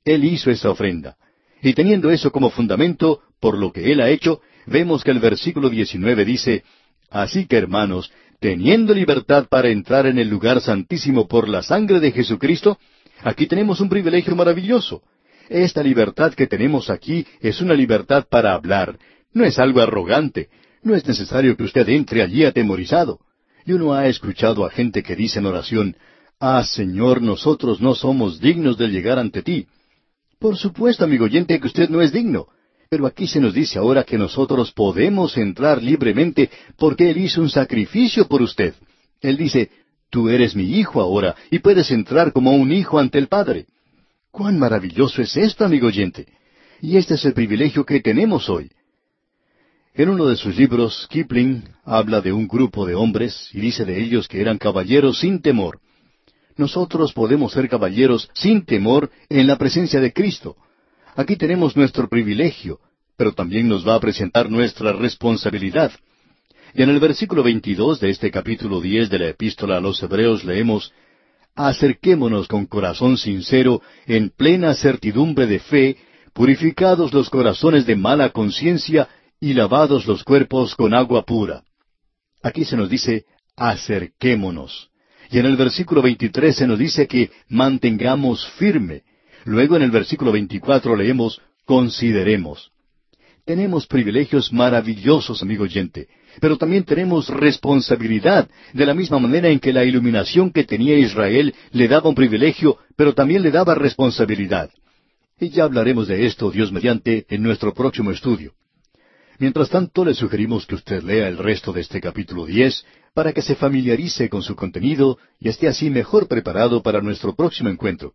Él hizo esa ofrenda. Y teniendo eso como fundamento, por lo que Él ha hecho, vemos que el versículo 19 dice, Así que hermanos, teniendo libertad para entrar en el lugar santísimo por la sangre de Jesucristo, aquí tenemos un privilegio maravilloso. Esta libertad que tenemos aquí es una libertad para hablar, no es algo arrogante, no es necesario que usted entre allí atemorizado. Y uno ha escuchado a gente que dice en oración, Ah, Señor, nosotros no somos dignos de llegar ante ti. Por supuesto, amigo oyente, que usted no es digno. Pero aquí se nos dice ahora que nosotros podemos entrar libremente porque Él hizo un sacrificio por usted. Él dice, tú eres mi hijo ahora y puedes entrar como un hijo ante el Padre. ¡Cuán maravilloso es esto, amigo oyente! Y este es el privilegio que tenemos hoy. En uno de sus libros, Kipling habla de un grupo de hombres y dice de ellos que eran caballeros sin temor nosotros podemos ser caballeros sin temor en la presencia de Cristo. Aquí tenemos nuestro privilegio, pero también nos va a presentar nuestra responsabilidad. Y en el versículo 22 de este capítulo 10 de la epístola a los Hebreos leemos, Acerquémonos con corazón sincero, en plena certidumbre de fe, purificados los corazones de mala conciencia y lavados los cuerpos con agua pura. Aquí se nos dice, acerquémonos. Y en el versículo 23 se nos dice que mantengamos firme. Luego en el versículo 24 leemos, consideremos. Tenemos privilegios maravillosos, amigo oyente, pero también tenemos responsabilidad, de la misma manera en que la iluminación que tenía Israel le daba un privilegio, pero también le daba responsabilidad. Y ya hablaremos de esto, Dios mediante, en nuestro próximo estudio. Mientras tanto, le sugerimos que usted lea el resto de este capítulo diez para que se familiarice con su contenido y esté así mejor preparado para nuestro próximo encuentro.